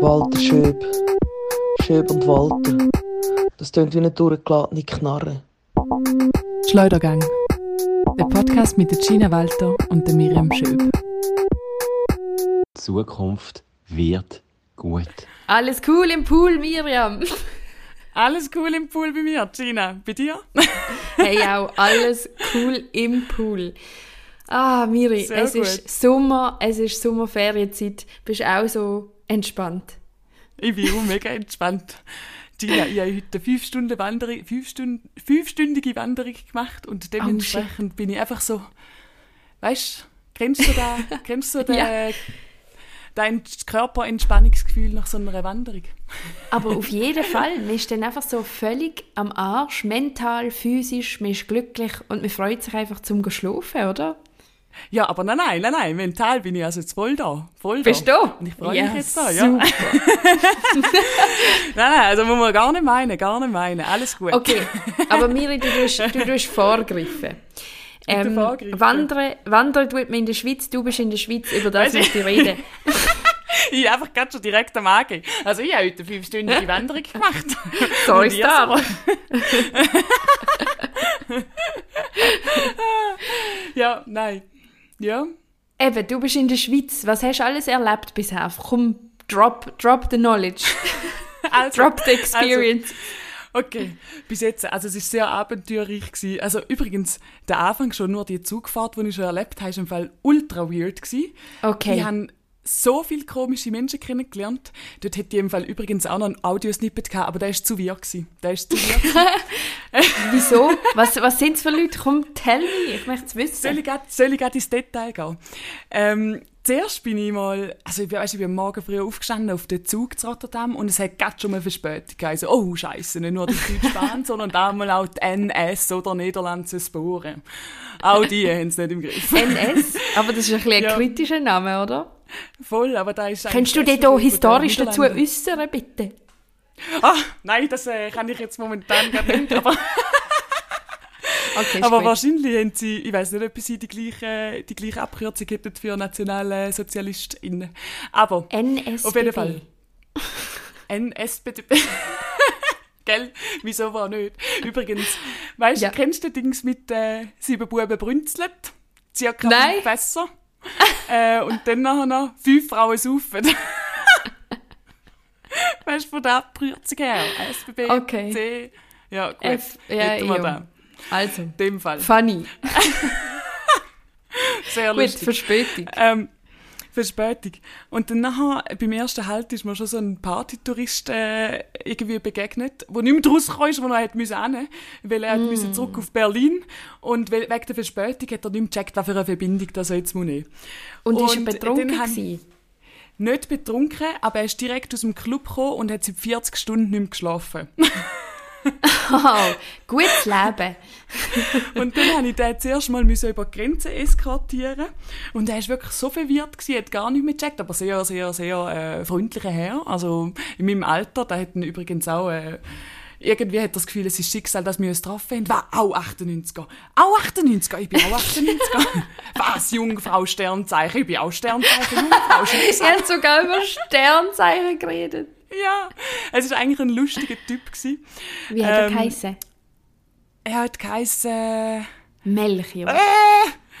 Walter Schöb. Schöb und Walter. Das tönt wie eine durchgeladene Knarre. Schleudergang. Der Podcast mit der Gina Walter und der Miriam Schöb. Die Zukunft wird gut. Alles cool im Pool, Miriam. Alles cool im Pool bei mir, Gina. Bei dir? hey, auch alles cool im Pool. Ah, Miri, Sehr es gut. ist Sommer, es ist Sommerferienzeit. Bist auch so entspannt? Ich bin auch mega entspannt. Gina, ich habe heute eine fünf Stunden Wanderung, fünf Stunden, fünfstündige Wanderung gemacht und dementsprechend bin ich einfach so, weißt du, kennst du da, kennst du da, Ja. dein Körperentspannungsgefühl nach so einer Wanderung? Aber auf jeden Fall, man ist dann einfach so völlig am Arsch, mental, physisch, man ist glücklich und man freut sich einfach zum Schlafen, oder? Ja, aber nein, nein, nein, nein, mental bin ich also jetzt voll da, voll da. Bist du? Und ich freue Ja, mich jetzt da, ja. super. Nein, nein, also muss man gar nicht meinen, gar nicht meinen, alles gut. Okay, aber Miri, du tust, du tust vorgreifen. Ähm, wandern, wandern tut man in der Schweiz, du bist in der Schweiz, über das möchte ich reden. Ich einfach gerade schon direkt am Angehen. Also ich habe heute eine fünfstündige Wanderung gemacht. So ist ihr das. Ja, nein. Ja. Eben, du bist in der Schweiz. Was hast du alles erlebt bisher? Komm, drop, drop the knowledge. Also, drop the experience. Okay, bis jetzt, also es ist sehr abenteuerreich gewesen. Also übrigens, der Anfang schon nur die Zugfahrt, die ich schon erlebt habe, ist im Fall ultra weird gewesen. Okay. Ich habe so viele komische Menschen kennengelernt. Dort hätte ich im Fall übrigens auch noch ein Audiosnippet gehabt, aber der ist zu weird gewesen. Der ist zu gewesen. Wieso? Was, was sind es für Leute? Komm, tell me. Ich möchte es Soll wissen. ich grad, soll ich ins Detail gehen? Ähm, zuerst bin ich mal, also ich, weiss, ich bin am Morgen früh aufgestanden auf den Zug zu Rotterdam und es hat gerade schon mal Verspätung. Also, oh Scheiße, nicht nur die Bahn, sondern da mal auch die NS oder Niederlandse Sporen. Auch die haben es nicht im Griff. NS? Aber das ist ein, ein Ja. kritischer Name, oder? Voll, aber da ist Könntest du dich den historisch dazu äußern, bitte? Ah, nein, das äh, kann ich jetzt momentan gar nicht, aber... Okay, Aber wahrscheinlich haben sie, ich weiß nicht, ob sie die gleiche, die gleiche Abkürzung hätten für nationale SozialistInnen. Aber NSBB. auf jeden Fall. NSBD. Gell? Wieso war nicht? Übrigens, weißt du, Ja. kennst du Dings mit äh, sieben Buben brünzelt? Circa Nein. Fässer. äh, und dann nachher noch fünf Frauen saufen. weißt du, von der Abkürzung her? SBB, Okay. C. Ja, gut. F, ja, wir da. Also, In dem Fall. funny. Sehr lustig. Verspätung. Ähm, Verspätung. Und dann nachher, beim ersten Halt ist mir schon so ein Partytourist äh, irgendwie begegnet, der nicht mehr rausgekommen ist, wo er hätte müssen hin, weil er mm. müssen zurück auf Berlin und weil, wegen der Verspätung hat er nicht mehr gecheckt, was für eine Verbindung das er jetzt muss nehmen. Und, ist er Und betrunken haben-? Nicht betrunken, aber er ist direkt aus dem Club gekommen und hat seit 40 Stunden nicht mehr geschlafen. Oh, gutes Leben. Und dann habe ich den zuerst mal über die Grenze eskortieren. Und er war wirklich so verwirrt, gewesen, hat gar nicht mehr gecheckt, aber sehr, sehr, sehr äh, freundlicher Herr. Also in meinem Alter, der hat übrigens auch... Äh, irgendwie hat das Gefühl, es ist Schicksal, dass wir uns getroffen haben. Was? Auch 98er. Auch 98er? Ich bin auch 98er. Was? Jungfrau Sternzeichen? Ich bin auch Sternzeichen Jungfrau. Sie hat sogar über Sternzeichen geredet. Ja, es war eigentlich ein lustiger Typ. Gewesen. Wie hat er Ähm, geheissen? Er hat geheißen... Melchior. Äh,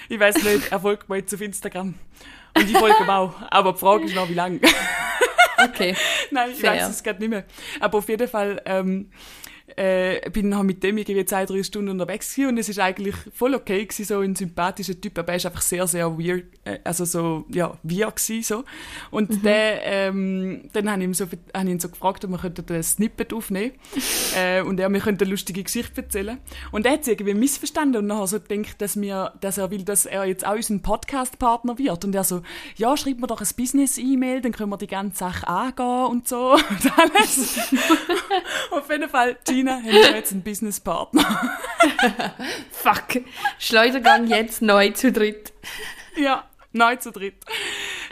ich weiß nicht, er folgt mir jetzt auf Instagram. Und ich folge ihm auch. Aber die Frage ist noch, wie lange. Okay. Nein, ich Fair. weiß es gerade nicht mehr. Aber auf jeden Fall ähm, äh, bin dann mit dem irgendwie zwei, drei Stunden unterwegs gewesen und es ist eigentlich voll okay gewesen, so ein sympathischer Typ, aber er ist einfach sehr, sehr weird, äh, also so, ja, weird gewesen, so. Und der, ähm, dann habe ich, ihm so, hab ihn so gefragt, ob wir könnten ein Snippet aufnehmen äh, und er mir könnte eine lustige Geschichte erzählen. Und er hat es irgendwie missverstanden und nachher so gedacht, dass, wir, dass er will, dass er jetzt auch unser Podcast-Partner wird. Und er so, ja, schreib mir doch ein Business-E-Mail, dann können wir die ganze Sache angehen und so und alles. Auf jeden Fall, Gina, haben wir jetzt einen Businesspartner. Fuck. Schleudergang jetzt neu zu dritt. ja, neu zu dritt.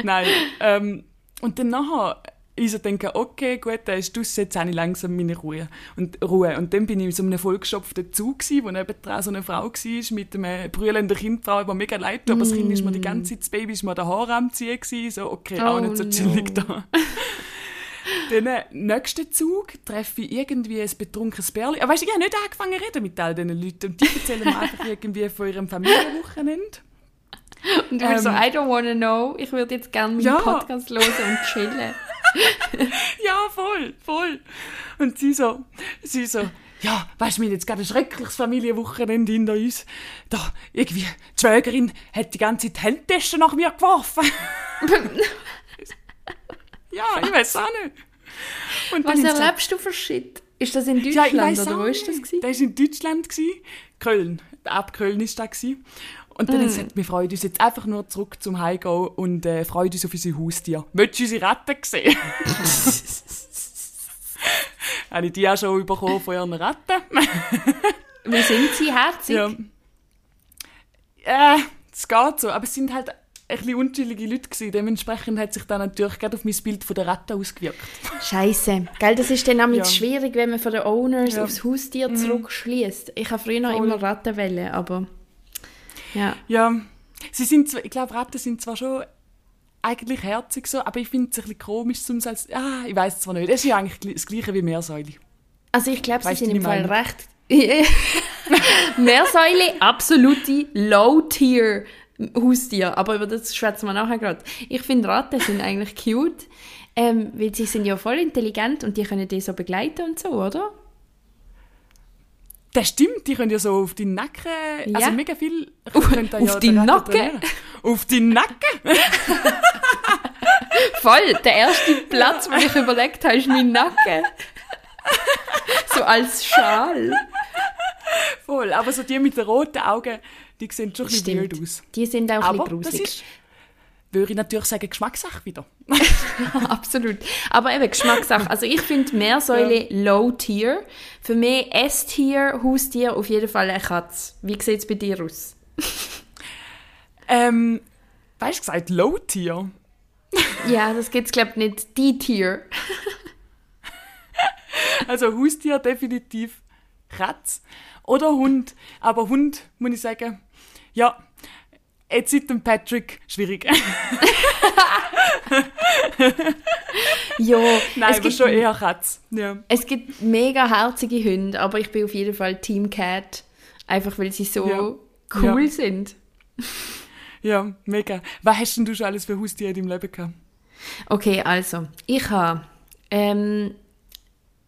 Nein, ähm, und dann nachher ich so denke, okay, gut, da ist draussen, jetzt habe ich langsam meine Ruhe. Und, Ruhe. und dann bin ich in so einem vollgestopften Zug gewesen, wo nebendran so eine Frau war mit einem brüllenden Kind, Frau, war mega leid, aber das Kind ist mir die ganze Zeit, das Baby ist mir der Haare am ziehen gewesen, so, okay, auch Oh nicht so no. chillig da. Dann nächsten Zug treffe ich irgendwie ein betrunkenes Bärli. Aber weißt du, ich habe nicht angefangen zu reden mit all diesen Leuten. Und die erzählen mir einfach irgendwie von ihrem Familienwochenende. Und du bist so, Ähm, I don't wanna know. Ich würde jetzt gerne meinen Ja. Podcast hören und chillen. Ja, voll, voll. Und sie so, sie so, ja, weißt du, wir haben jetzt gerade ein schreckliches Familienwochenende hinter uns. Da, irgendwie, die Schwägerin hat die ganze Zeit Handtaschen nach mir geworfen. ja, ich weiß auch nicht. Und Was erlebst du für Shit? Ist das in Ja, ich Deutschland oder wo ist das gewesen? Das war in Deutschland. Gewesen. Köln. Ab Köln war das. Gewesen. Und dann Mm. gesagt, wir freuen uns jetzt einfach nur zurück zum Heimgehen und äh, freuen uns auf unsere Haustiere. Willst du unsere Ratten sehen? Habe ich die auch schon bekommen von ihren Ratten? Wie sind sie herzig? ja. Äh, es geht so. Aber es sind halt ein bisschen unchillige Leute gewesen. Dementsprechend hat sich dann natürlich gerade auf mein Bild von der Ratte ausgewirkt. Scheiße. Gell, das ist dann auch Ja. schwierig, wenn man von den Owners Ja. Mhm. aufs Haustier zurückschließt. Ich habe früher noch Voll. immer Ratten wählen, aber ja. Ja, sie sind zwar, ich glaube, Ratten sind zwar schon eigentlich herzig so, aber ich finde es ein bisschen komisch, zum als, ah, ich weiß zwar nicht, es ist ja eigentlich das gleiche wie Meersäule. Also ich glaube, sie sind im Fall recht... Meersäule, absolute Low-Tier Haustier. Aber über das schwätzen wir nachher gerade. Ich finde, Ratten sind eigentlich cute, ähm, weil sie sind ja voll intelligent und die können die so begleiten und so, oder? Das stimmt, die können ja so auf deinen Nacken, Ja. also mega viel. Auf- auf ja den Ratten Nacken? Auf deinen Nacken? Voll, der erste Platz, wo ich überlegt habe, ist mein Nacken. so als Schal. Voll, aber so die mit den roten Augen, die sehen schon ein bisschen Stimmt. weird aus. Die sind auch ein Aber bisschen das gruselig. ist, würde ich natürlich sagen, Geschmackssache wieder. Absolut. Aber eben Geschmackssache. Also ich finde Meersäule Low Tier. Für mich S-Tier, Haustier, auf jeden Fall eine Katze. Wie sieht es bei dir aus? Ähm, weißt du gesagt, Low-Tier? Ja, das gibt es glaube ich nicht. D-Tier. Also Haustier definitiv Katz oder Hund. Aber Hund, muss ich sagen, ja, jetzt seit dem Patrick schwierig. Ja, Nein, es aber gibt, schon eher Katz. Ja. es gibt mega herzige Hunde, aber ich bin auf jeden Fall Team Cat. Einfach weil sie so Ja. cool Ja. sind. ja, mega. Was hast denn du schon alles für Haustiere in deinem Leben gehabt? Okay, also, ich habe ähm,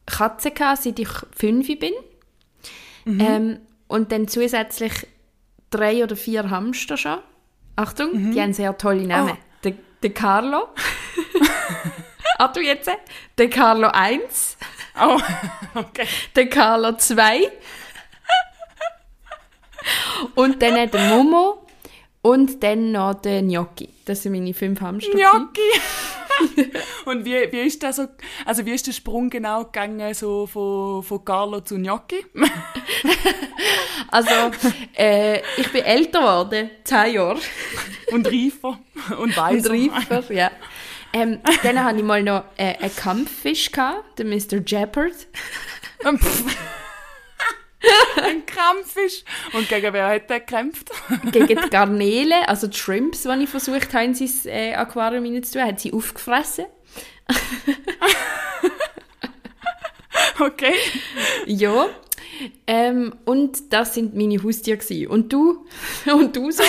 Katzen gehabt, seit ich fünf bin. Ähm, und dann zusätzlich drei oder vier Hamster schon. Achtung, die haben sehr tolle Namen. Oh. Der, der Carlo. Achtung jetzt. Der Carlo 1. Oh, okay. Der Carlo 2. und dann der Momo. Und dann noch der Gnocchi. Das sind meine fünf Hamster. Gnocchi. Und wie, wie ist das so, also wie ist der Sprung genau gegangen, so von, von Carlo zu Gnocchi? Also, äh, ich bin älter geworden, zehn Jahre. Und reifer und Und weiser. reifer, ja. Ähm, dann hatte ich mal noch äh, einen Kampffisch, gehabt, den Mr. Jeopard. Ein Krampfisch. Und gegen wer hat der gekämpft? Gegen die Garnelen, also die Shrimps, die ich versucht habe, in sein äh, Aquarium reinzutun, hat sie aufgefressen. Okay. Ja. Ähm, und das sind meine Haustiere. Gewesen. Und du? Und du so?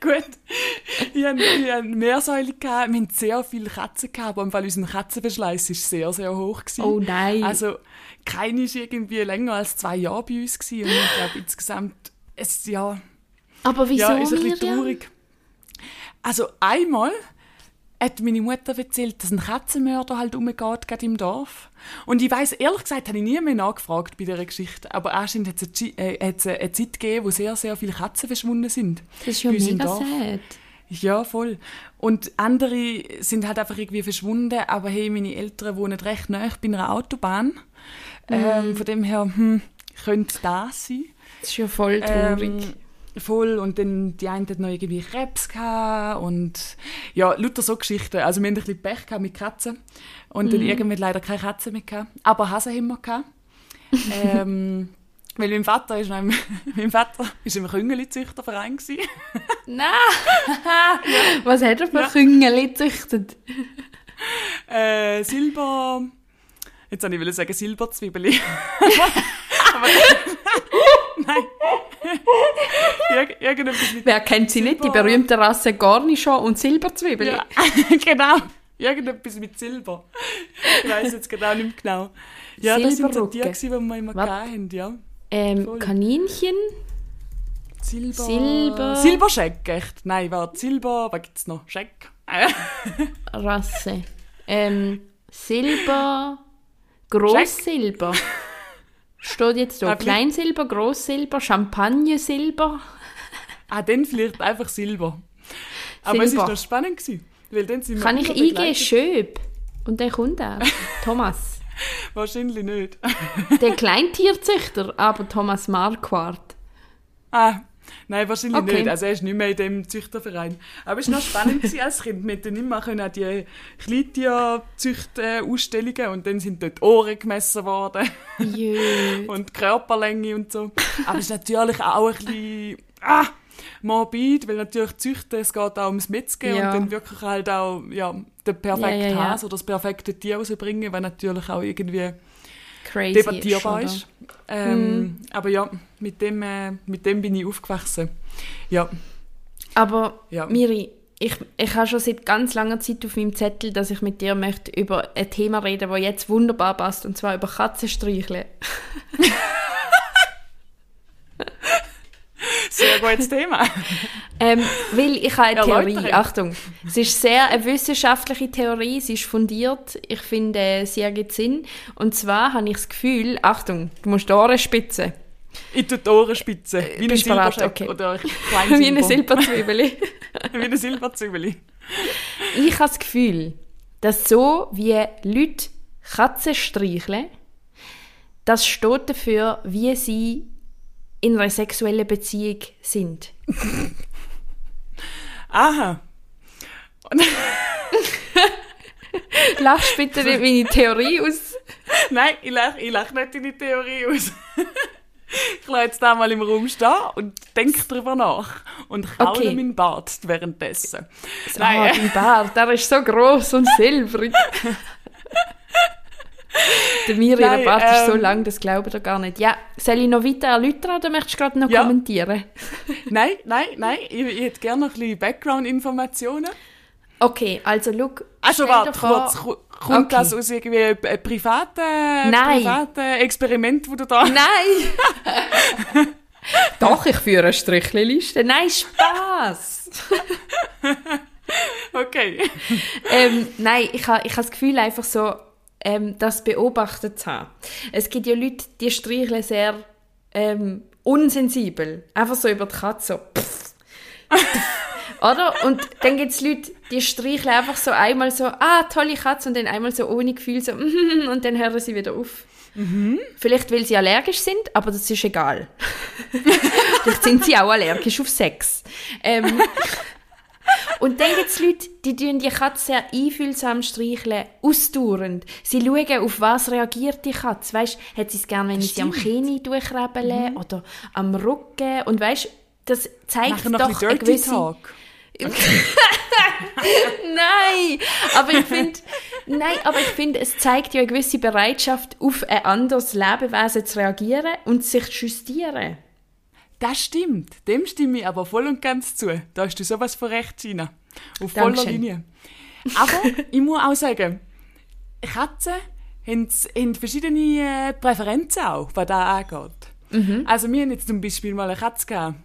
Gut. Ich hatte ich hatte Meersäule, gehabt. wir hatten sehr viele Katzen, gehabt, aber im Fall unser Katzenverschleiß war sehr, sehr hoch. Gewesen. Oh nein. Also, keine war irgendwie länger als zwei Jahre bei uns. Gewesen. Und ich glaube, insgesamt, es, ja, Aber wieso, ja, ist ein bisschen traurig. Also, einmal hat meine Mutter erzählt, dass ein Katzenmörder halt umgeht, gerade im Dorf. Und ich weiss, ehrlich gesagt, habe ich nie mehr nachgefragt bei dieser Geschichte. Aber anscheinend hat es eine, äh, eine Zeit gegeben, wo sehr, sehr viele Katzen verschwunden sind. Das ist ja mega sad. Ja, voll. Und andere sind halt einfach irgendwie verschwunden, aber hey, meine Eltern wohnen recht nah bei einer Autobahn. Mhm. Ähm, von dem her, hm, könnte das sein. Das ist ja voll traurig. Ähm, voll. Und dann die eine hat noch irgendwie Krebs gehabt und ja, lauter so Geschichten. Also wir hatten ein bisschen Pech mit Katzen und dann irgendwann leider keine Katzen mehr gehabt. Aber Hasen haben wir gehabt. ähm, weil mein Vater ist, im, mein Vater ist im Küngeli-Züchterverein. Nein! Was hat er für Küngeli gezüchtet? Äh, Silber. Jetzt wollte ich sagen Silberzwiebeli. Aber. Nein. Irg irgendetwas mit. Wer kennt sie nicht? Die Silber. berühmte Rasse Garnichon und Silberzwiebel. Ja, genau. Irgendetwas mit Silber. Ich weiß jetzt genau nicht mehr genau. Ja, das sind so die, die wir immer gehabt haben, ja. Ähm, Voll. Kaninchen? Silber. Silber. Silberscheck, echt. Nein, warte, Silber, was gibt's noch? Scheck. Rasse. Ähm, Silber. Großsilber. Steht jetzt da. Ah, Kleinsilber, Großsilber, Champagnersilber. ah, dann vielleicht einfach Silber. Aber es Silber. war noch spannend. Gewesen, weil dann sind wir Kann ich begleitet- Schöb. Und der kommt auch. Thomas. Wahrscheinlich nicht. Der Kleintierzüchter, aber Thomas Marquardt. Ah, nein, wahrscheinlich Okay. nicht. Also er ist nicht mehr in dem Züchterverein. Aber es war noch spannend als Kind. Wir konnten immer können die Kleintierzücht-Ausstellungen und dann sind dort Ohren gemessen worden und Körperlänge und so. Aber es ist natürlich auch ein bisschen ah, morbid, weil natürlich Züchten, es geht auch ums Metzgen Ja. und dann wirklich halt auch ja, den perfekten Ja, ja, ja. Hase oder das perfekte Tier rauszubringen, was natürlich auch irgendwie Crazy debattierbar ist. ist. Ähm, Aber ja, mit dem, äh, mit dem bin ich aufgewachsen. Ja, Aber Ja. Miri, ich, ich habe schon seit ganz langer Zeit auf meinem Zettel, dass ich mit dir möchte über ein Thema reden, das jetzt wunderbar passt, und zwar über Katzenstreicheln. sehr gutes Thema. Ähm, weil ich habe eine Erläutere. Theorie. Achtung, es ist sehr eine wissenschaftliche Theorie, sie ist fundiert. Ich finde, äh, sie ergibt Sinn. Und zwar habe ich das Gefühl, Achtung, du musst die Ohren spitzen. Ich tue die Ohren spitzen. Wie ein bist bereit? Silberscheck Okay. oder Wie eine. Silberzwiebel. Wie eine Silberzwiebeli. ich habe das Gefühl, dass so wie Leute Katzen streicheln, das steht dafür, wie sie in einer sexuellen Beziehung sind. Aha. Lachst bitte nicht meine Theorie aus. nein, ich lache ich lach nicht deine Theorie aus. ich lasse jetzt da mal im Raum stehen und denke darüber nach. Und kaule Okay. meinen Bart währenddessen. Ah, Nein, dein Bart, der ist so groß und silbrig. Der Miri, Nein, Bart ist so ähm, lang, das glaubt ihr gar nicht. Ja, soll ich noch weiter erläutern oder möchtest du gerade noch Ja. kommentieren? nein, nein, nein. Ich, ich hätte gerne noch ein bisschen Background-Informationen. Okay, also look. Also warte kurz, Ko- kommt Okay. das aus irgendwie einem privaten, Nein. privaten Experiment, wo du da... Nein! Doch, ich führe eine Strichliste. Nein, Spaß. Okay. ähm, nein, ich habe ich ha das Gefühl, einfach so, ähm, das beobachtet zu haben. Es gibt ja Leute, die streicheln sehr ähm, unsensibel. Einfach so über die Katze. So. pff, pff. Oder? Und dann gibt es Leute, die streicheln einfach so einmal so, ah, tolle Katze, und dann einmal so ohne Gefühl so, und dann hören sie wieder auf. Vielleicht, weil sie allergisch sind, aber das ist egal. Vielleicht sind sie auch allergisch auf Sex. Ähm, und dann gibt es Leute, die tun die Katze sehr einfühlsam streicheln, ausdauernd. Sie schauen, auf was reagiert die Katze. Weißt, hat sie es gerne, wenn ich sie am Knie durchrebele Mhm. oder am Rücken. Und weißt, das zeigt noch doch ein gewisse... Nein, aber ich finde, nein, aber ich finde, es zeigt ja eine gewisse Bereitschaft, auf ein anderes Lebewesen zu reagieren und sich zu justieren. Das stimmt. Dem stimme ich aber voll und ganz zu. Da hast du sowas von recht, Gina. Auf voller Dankeschön. Linie. Aber ich muss auch sagen, Katzen haben, haben verschiedene äh, Präferenzen auch, was das angeht. Mhm. Also wir haben jetzt zum Beispiel mal eine Katze gehabt.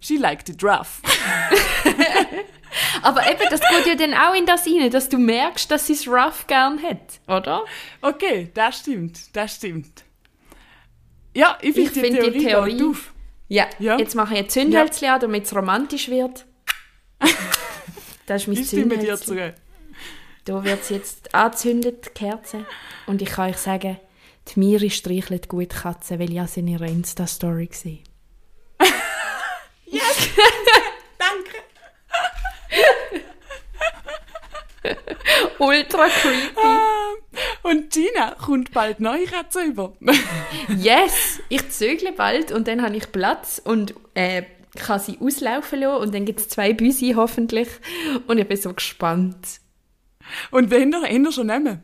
She liked it rough. Aber eben, das geht ja dann auch in das rein, dass du merkst, dass sie es rough gern hat, oder? Okay, das stimmt, das stimmt. Ja, ich finde die, find die Theorie, Theorie- geht auf. Ja. Ja. Jetzt mache ich ein Zündhölzchen an, damit es romantisch wird. Das ist mein Ich stimme dir Zündhölzchen. zu. Da wird es jetzt angezündet, die Kerze. Und ich kann euch sagen, die Miri streichelt gut Katzen, weil ich habe sie in ihrer Insta-Story gesehen. Danke. Ultra creepy. Und Gina kommt bald Katze über. Yes, ich zögle bald und dann habe ich Platz und äh, kann sie auslaufen lassen und dann gibt es zwei Büsi hoffentlich und ich bin so gespannt. Und wen habt ihr schon nehmen?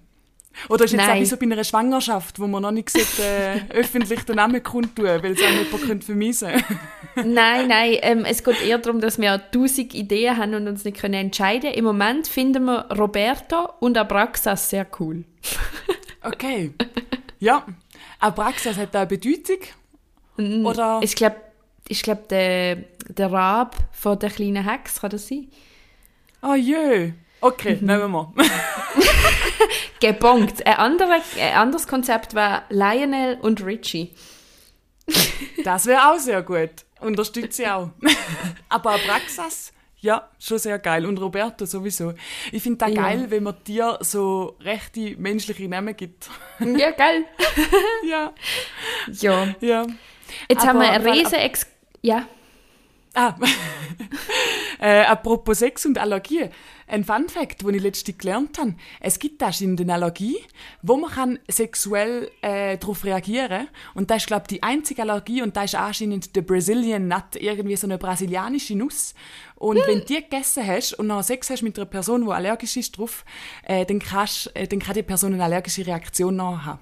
Oder ist jetzt Nein. auch wie so bei einer Schwangerschaft, wo man noch nicht sollte, äh, öffentlich den Namen kundtun, weil es auch jemand könnte Nein, nein, ähm, es geht eher darum, dass wir tausend Ideen haben und uns nicht können entscheiden Im Moment finden wir Roberto und Abraxas sehr cool. Okay. Ja. Abraxas hat da eine Bedeutung. Oder? Ich glaube, ich glaub, der, der Rab von der kleinen Hex, kann das sein? Oh je. Okay, Mhm. nehmen wir. Gebongt. Ein, andere, ein anderes Konzept war Lionel und Richie. Das wäre auch sehr gut. Unterstütze ich auch. Aber Abraxas, ja, schon sehr geil. Und Roberto sowieso. Ich finde das Ja. geil, wenn man dir so rechte menschliche Namen gibt. Ja, geil. ja, Ja. ja. Jetzt haben Aber wir eine weil- riesen Ex... Ja. Ah, äh, apropos Sex und Allergie. Ein Fun Fact, den ich letztens gelernt habe. Es gibt anscheinend eine Allergie, wo man kann sexuell äh, darauf reagieren kann. Und das ist, glaube ich, die einzige Allergie und das ist anscheinend der Brazilian Nut, irgendwie so eine brasilianische Nuss. Und wenn du die gegessen hast und noch Sex hast mit einer Person, die allergisch ist drauf, äh, dann, kannst, äh, dann kann die Person eine allergische Reaktion noch haben.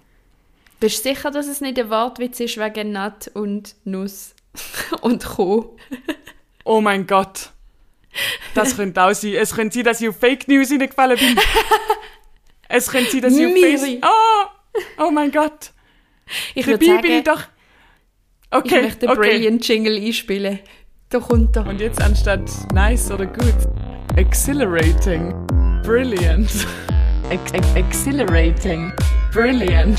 Bist du sicher, dass es nicht ein Wortwitz ist wegen Nut und Nuss und Co? Oh mein Gott. Das könnte auch sein. Es könnte sein, dass ich auf Fake News hineingefallen bin. Es könnte sein, dass ich auf Miri. Facebook... Oh, oh mein Gott. Ich Dabei bin ich sagen, doch... ich Okay, möchte den okay. Brilliant Jingle einspielen. Da kommt er. Und jetzt anstatt nice oder good, exhilarating, brilliant. Ex ex exhilarating, brilliant.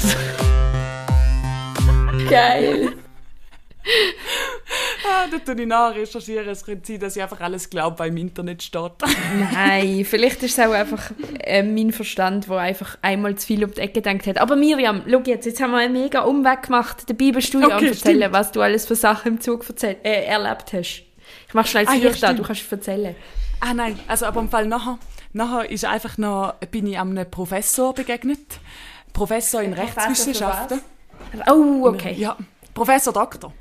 Geil. Ah, da tue ich nachrecherchieren. Es könnte sein, dass ich einfach alles glaube, was im Internet steht. Nein, vielleicht ist es auch einfach äh, mein Verstand, der einfach einmal zu viel um die Ecke gedacht hat. Aber Miriam, schau jetzt, jetzt haben wir einen mega Umweg gemacht, dabei bist du ja Okay, erzählen, stimmt. was du alles für Sachen im Zug erzähl äh, erlebt hast. Ich mach schnell das Ah, ja, Licht an, stimmt. du kannst erzählen. Ah nein, also aber im Fall nachher, nachher ist einfach noch, bin ich einem Professor begegnet. Professor in Professor Rechtswissenschaften. Oh, okay. Ja, Professor Doktor.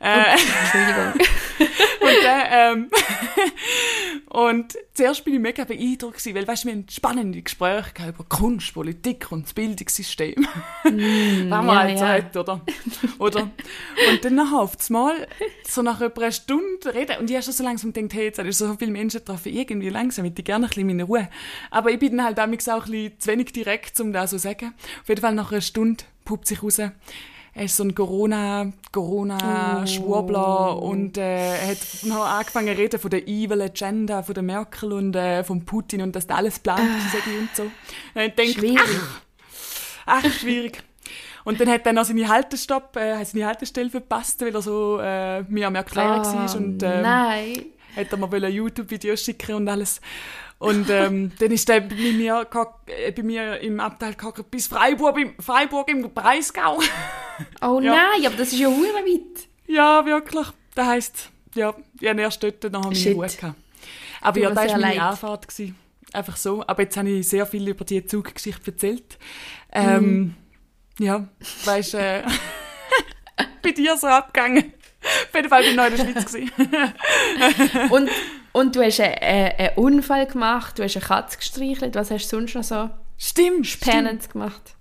Äh, Entschuldigung. und, der, ähm, und zuerst bin ich mega beeindruckt, gewesen, weil weißt, du, wir haben spannende Gespräche gehabt über Kunst, Politik und das Bildungssystem. Was man ja, halt ja. hat, oder? oder? Und dann nachher auf das Mal, so nach etwa einer Stunde reden, und ich habe schon so langsam gedacht, hey, jetzt habe ich so viele Menschen getroffen, irgendwie langsam, hätte ich gerne ein bisschen meine Ruhe. Aber ich bin dann halt damals auch ein bisschen zu wenig direkt, um das so zu sagen. Auf jeden Fall nach einer Stunde puppt sich raus, er ist so ein Corona, Corona-Schwurbler und äh, er hat noch angefangen zu reden von der Evil Agenda, von der Merkel und äh, von Putin und dass da alles plant ich, und so. Und ich denke, Schwierig. ach, ach, schwierig. Und dann hat er noch seine Haltestopp, äh, seine Haltestelle verpasst, weil er so äh, mir am Erklären war und ähm, Ah, Nein. hat er mir YouTube-Videos schicken und alles. Und ähm, dann ist er bei mir, äh, bei mir im Abteil gehockt, bis Freiburg, im, Freiburg im Breisgau. Oh Ja. nein, aber das ist ja weit. ja, wirklich. Das heisst, ja, ich habe erst dort noch meine. Ruhe gehabt. Aber ja, das war meine leid. Anfahrt. Gewesen. Einfach so. Aber jetzt habe ich sehr viel über die Zuggeschichte erzählt. Ähm, Mhm. Ja, weißt äh, bei dir so abgegangen. Auf jeden Fall bin ich noch in der Schweiz. Und, und du hast einen, einen, einen Unfall gemacht, du hast eine Katze gestreichelt. Was hast du sonst noch so Stimmt, stimmt. Spannendes gemacht?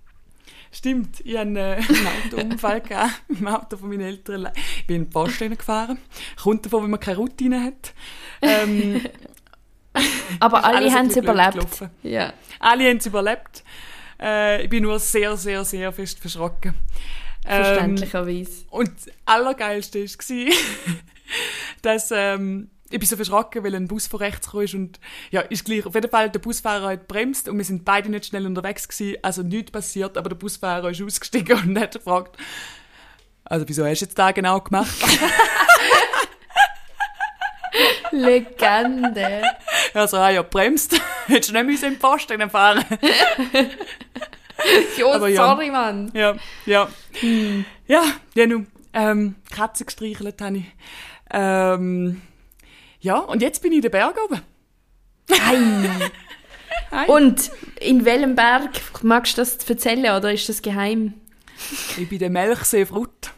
Stimmt, ich hatte äh, einen Autounfall gehabt, im Auto von meinen Eltern. Ich bin in Post gefahren. Kommt davon, wenn man keine Routine hat. Ähm, Aber alle haben es überlebt. gelaufen. Ja. alle haben es überlebt. Äh, ich bin nur sehr, sehr, sehr fest verschrocken. Ähm, Verständlicherweise. und das Allergeilste war, dass ähm, ich bin so verschrocken, weil ein Bus von rechts kam und ja, ist gleich. Auf jeden Fall, der Busfahrer hat bremst und wir sind beide nicht schnell unterwegs gewesen, also nichts passiert, aber der Busfahrer ist ausgestiegen und hat gefragt, also wieso hast du jetzt da genau gemacht? Legende. also, ah ja, bremst. Hättest du nicht müssen im Posten fahren Jo, Aber ja. sorry, Mann. Ja, ja. Ja, ja, nun, ähm, Katzen gestreichelt habe ich. Ähm, Ja, und jetzt bin ich in den Berg oben. Ei. Hi. Und in welchem Berg magst du das erzählen oder ist das geheim? Ich bin der Melchsee Frut.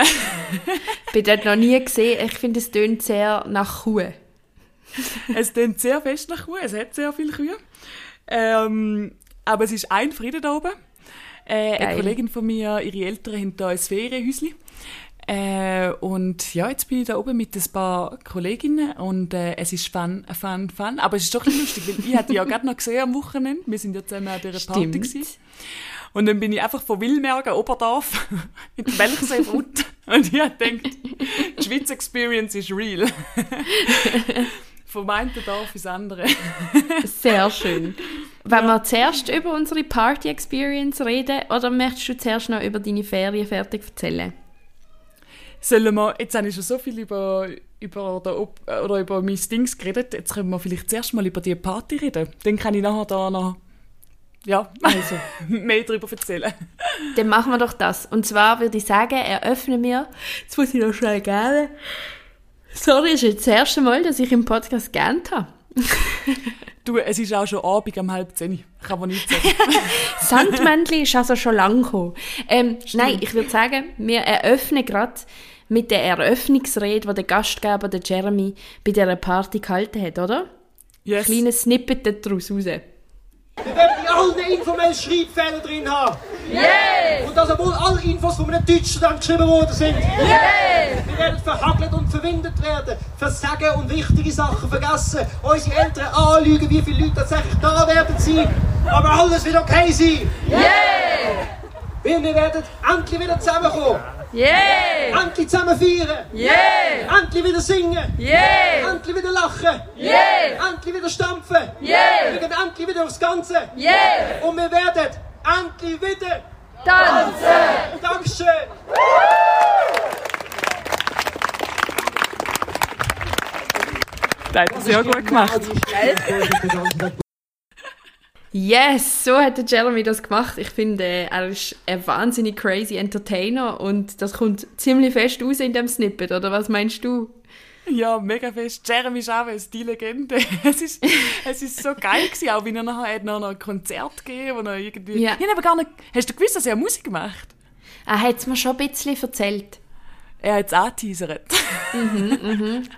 Ich bin dort noch nie gesehen. Ich finde, es tönt sehr nach Kuh. Es klingt sehr fest nach Kuh, es hat sehr viele Kühe. Ähm, aber es ist ein Frieden da oben. Äh, eine. Kollegin von mir, ihre Eltern haben hier ein Ferienhäuschen. Äh, und ja, jetzt bin ich da oben mit ein paar Kolleginnen und äh, es ist fun, fun, fun. Aber es ist doch ein lustig, weil ich hatte ja gerade noch gesehen am Wochenende. Wir sind ja zusammen an dieser Party. Gewesen. Und dann bin ich einfach von Willmergen, Oberdorf, in die Welchsee Frut. Und ich habe gedacht, die Schweiz Experience ist real. Vom einen Dorf ins andere. Sehr schön. Wollen wir zuerst über unsere Party-Experience reden oder möchtest du zuerst noch über deine Ferien fertig erzählen? Sollen wir, jetzt habe ich schon so viel über, über, der Op oder über mein Dings geredet, jetzt können wir vielleicht zuerst mal über die Party reden. Dann kann ich nachher da noch ja, also, mehr darüber erzählen. Dann machen wir doch das. Und zwar würde ich sagen, eröffnen wir. Jetzt muss ich noch schnell gerne. Sorry, ist jetzt das erste Mal, dass ich im Podcast gelernt habe. Du, es ist auch schon Abend um halb zehn. Kann man nicht sagen. Sandmännchen ist also schon lang gekommen. Ähm, nein, ich würde sagen, wir eröffnen gerade mit der Eröffnungsrede, die der Gastgeber, der Jeremy, bei dieser Party gehalten hat, oder? Yes. Kleines Snippet daraus raus. Wir werden in allen informellen Schreibfehler drin haben. Yeah! Und das, obwohl alle Infos von einem Deutschstudent geschrieben worden sind. Yeah! Wir werden verhagelt und verwindet werden, versagen und wichtige Sachen vergessen, unsere Eltern anlügen, wie viele Leute tatsächlich da werden sein. Aber alles wird okay sein. Yeah! Weil wir werden endlich wieder zusammenkommen. Yeah! Endlich zusammen feiern. Yeah! Endlich wieder singen. Yeah! Endlich wieder lachen. Yeah! Endlich wieder stampfen. Yeah! Wir gehen endlich wieder aufs Ganze. Yeah! Und wir werden endlich wieder. Tanzen! Dankeschön. Das hat er sehr gut gemacht. Yes, so hat der Jeremy das gemacht. Ich finde, er ist ein wahnsinnig crazy Entertainer und das kommt ziemlich fest raus in dem Snippet, oder was meinst du? Ja, mega fest. Jeremy Chavez, die Legende. Es ist, es ist so geil gewesen, auch wie er nachher hat noch ein Konzert gegeben, wo er irgendwie... Ja. Ich habe aber gar nicht... Hast du gewusst, dass er Musik macht? Er hat es mir schon ein bisschen erzählt. Er hat es angeteasert.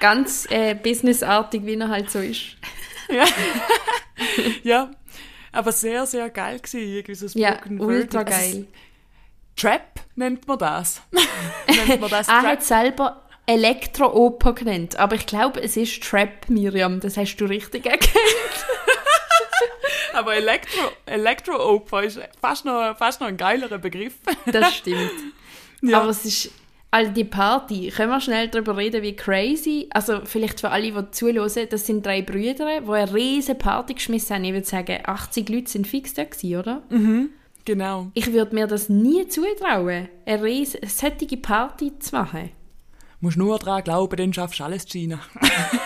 Ganz äh, businessartig, wie er halt so ist. ja. ja. Aber sehr, sehr geil gewesen. Irgendwie so Ja, Spoken Word. ultra Also, geil. Trap nennt man das. nennt man das Er hat selber Elektro-Oper genannt, aber ich glaube, es ist Trap, Miriam. Das hast du richtig erkannt. Aber Elektro, Elektro-Oper ist fast noch, fast noch ein geilerer Begriff. Das stimmt. Ja. Aber es ist, all die Party, können wir schnell darüber reden, wie crazy, also vielleicht für alle, die zuhören, das sind drei Brüder, die eine riesige Party geschmissen haben. Ich würde sagen, 80 Leute sind fix da gewesen, oder? Genau. Ich würde mir das nie zutrauen, eine riesige, solche Party zu machen. Musst nur daran glauben, dann schaffst du alles, Gina.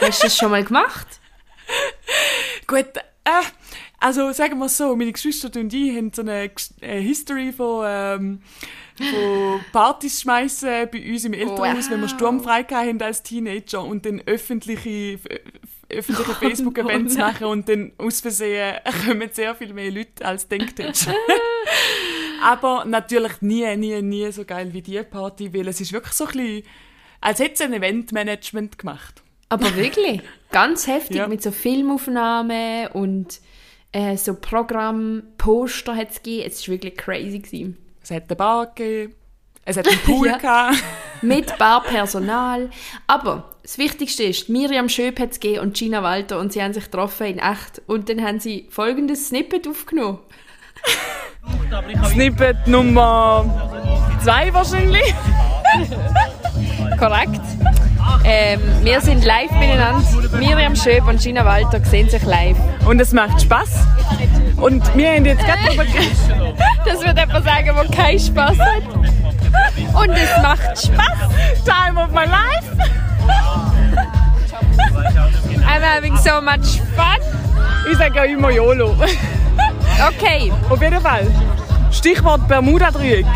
Hast du das schon mal gemacht? Gut, äh, also sagen wir es so, meine Geschwister und ich haben so eine äh, History von, ähm, von Partys schmeißen bei uns im Elternhaus, wenn wir sturmfrei hatten als Teenager und dann öffentliche, öffentliche Facebook-Events machen und dann aus Versehen kommen sehr viel mehr Leute als denkt. Aber natürlich nie, nie, nie so geil wie diese Party, weil es ist wirklich so ein bisschen, als hätte es ein Eventmanagement gemacht. Aber wirklich, ganz heftig, Ja. mit so Filmaufnahmen und äh, so Programm, Poster hat es gegeben. Es war wirklich crazy. Gewesen. Es hat eine Bar gegeben, es hat einen Pool Ja. gehabt. Mit Barpersonal. Aber das Wichtigste ist, Miriam Schöp hat es gegeben und Gina Walter und sie haben sich getroffen in echt. Und dann haben sie folgendes Snippet aufgenommen. Snippet Nummer zwei wahrscheinlich. Korrekt. Ähm, wir sind live miteinander. Miriam Schöp und Gina Walter sehen sich live. Und es macht Spaß. Und wir haben jetzt gerade darüber geredet. Das wird jemand sagen, der keinen Spaß hat. Und es macht Spaß. Time of my life. I'm having so much fun. Ich sage ja immer YOLO. Okay. Auf jeden Fall. Stichwort Bermuda-Dreieck.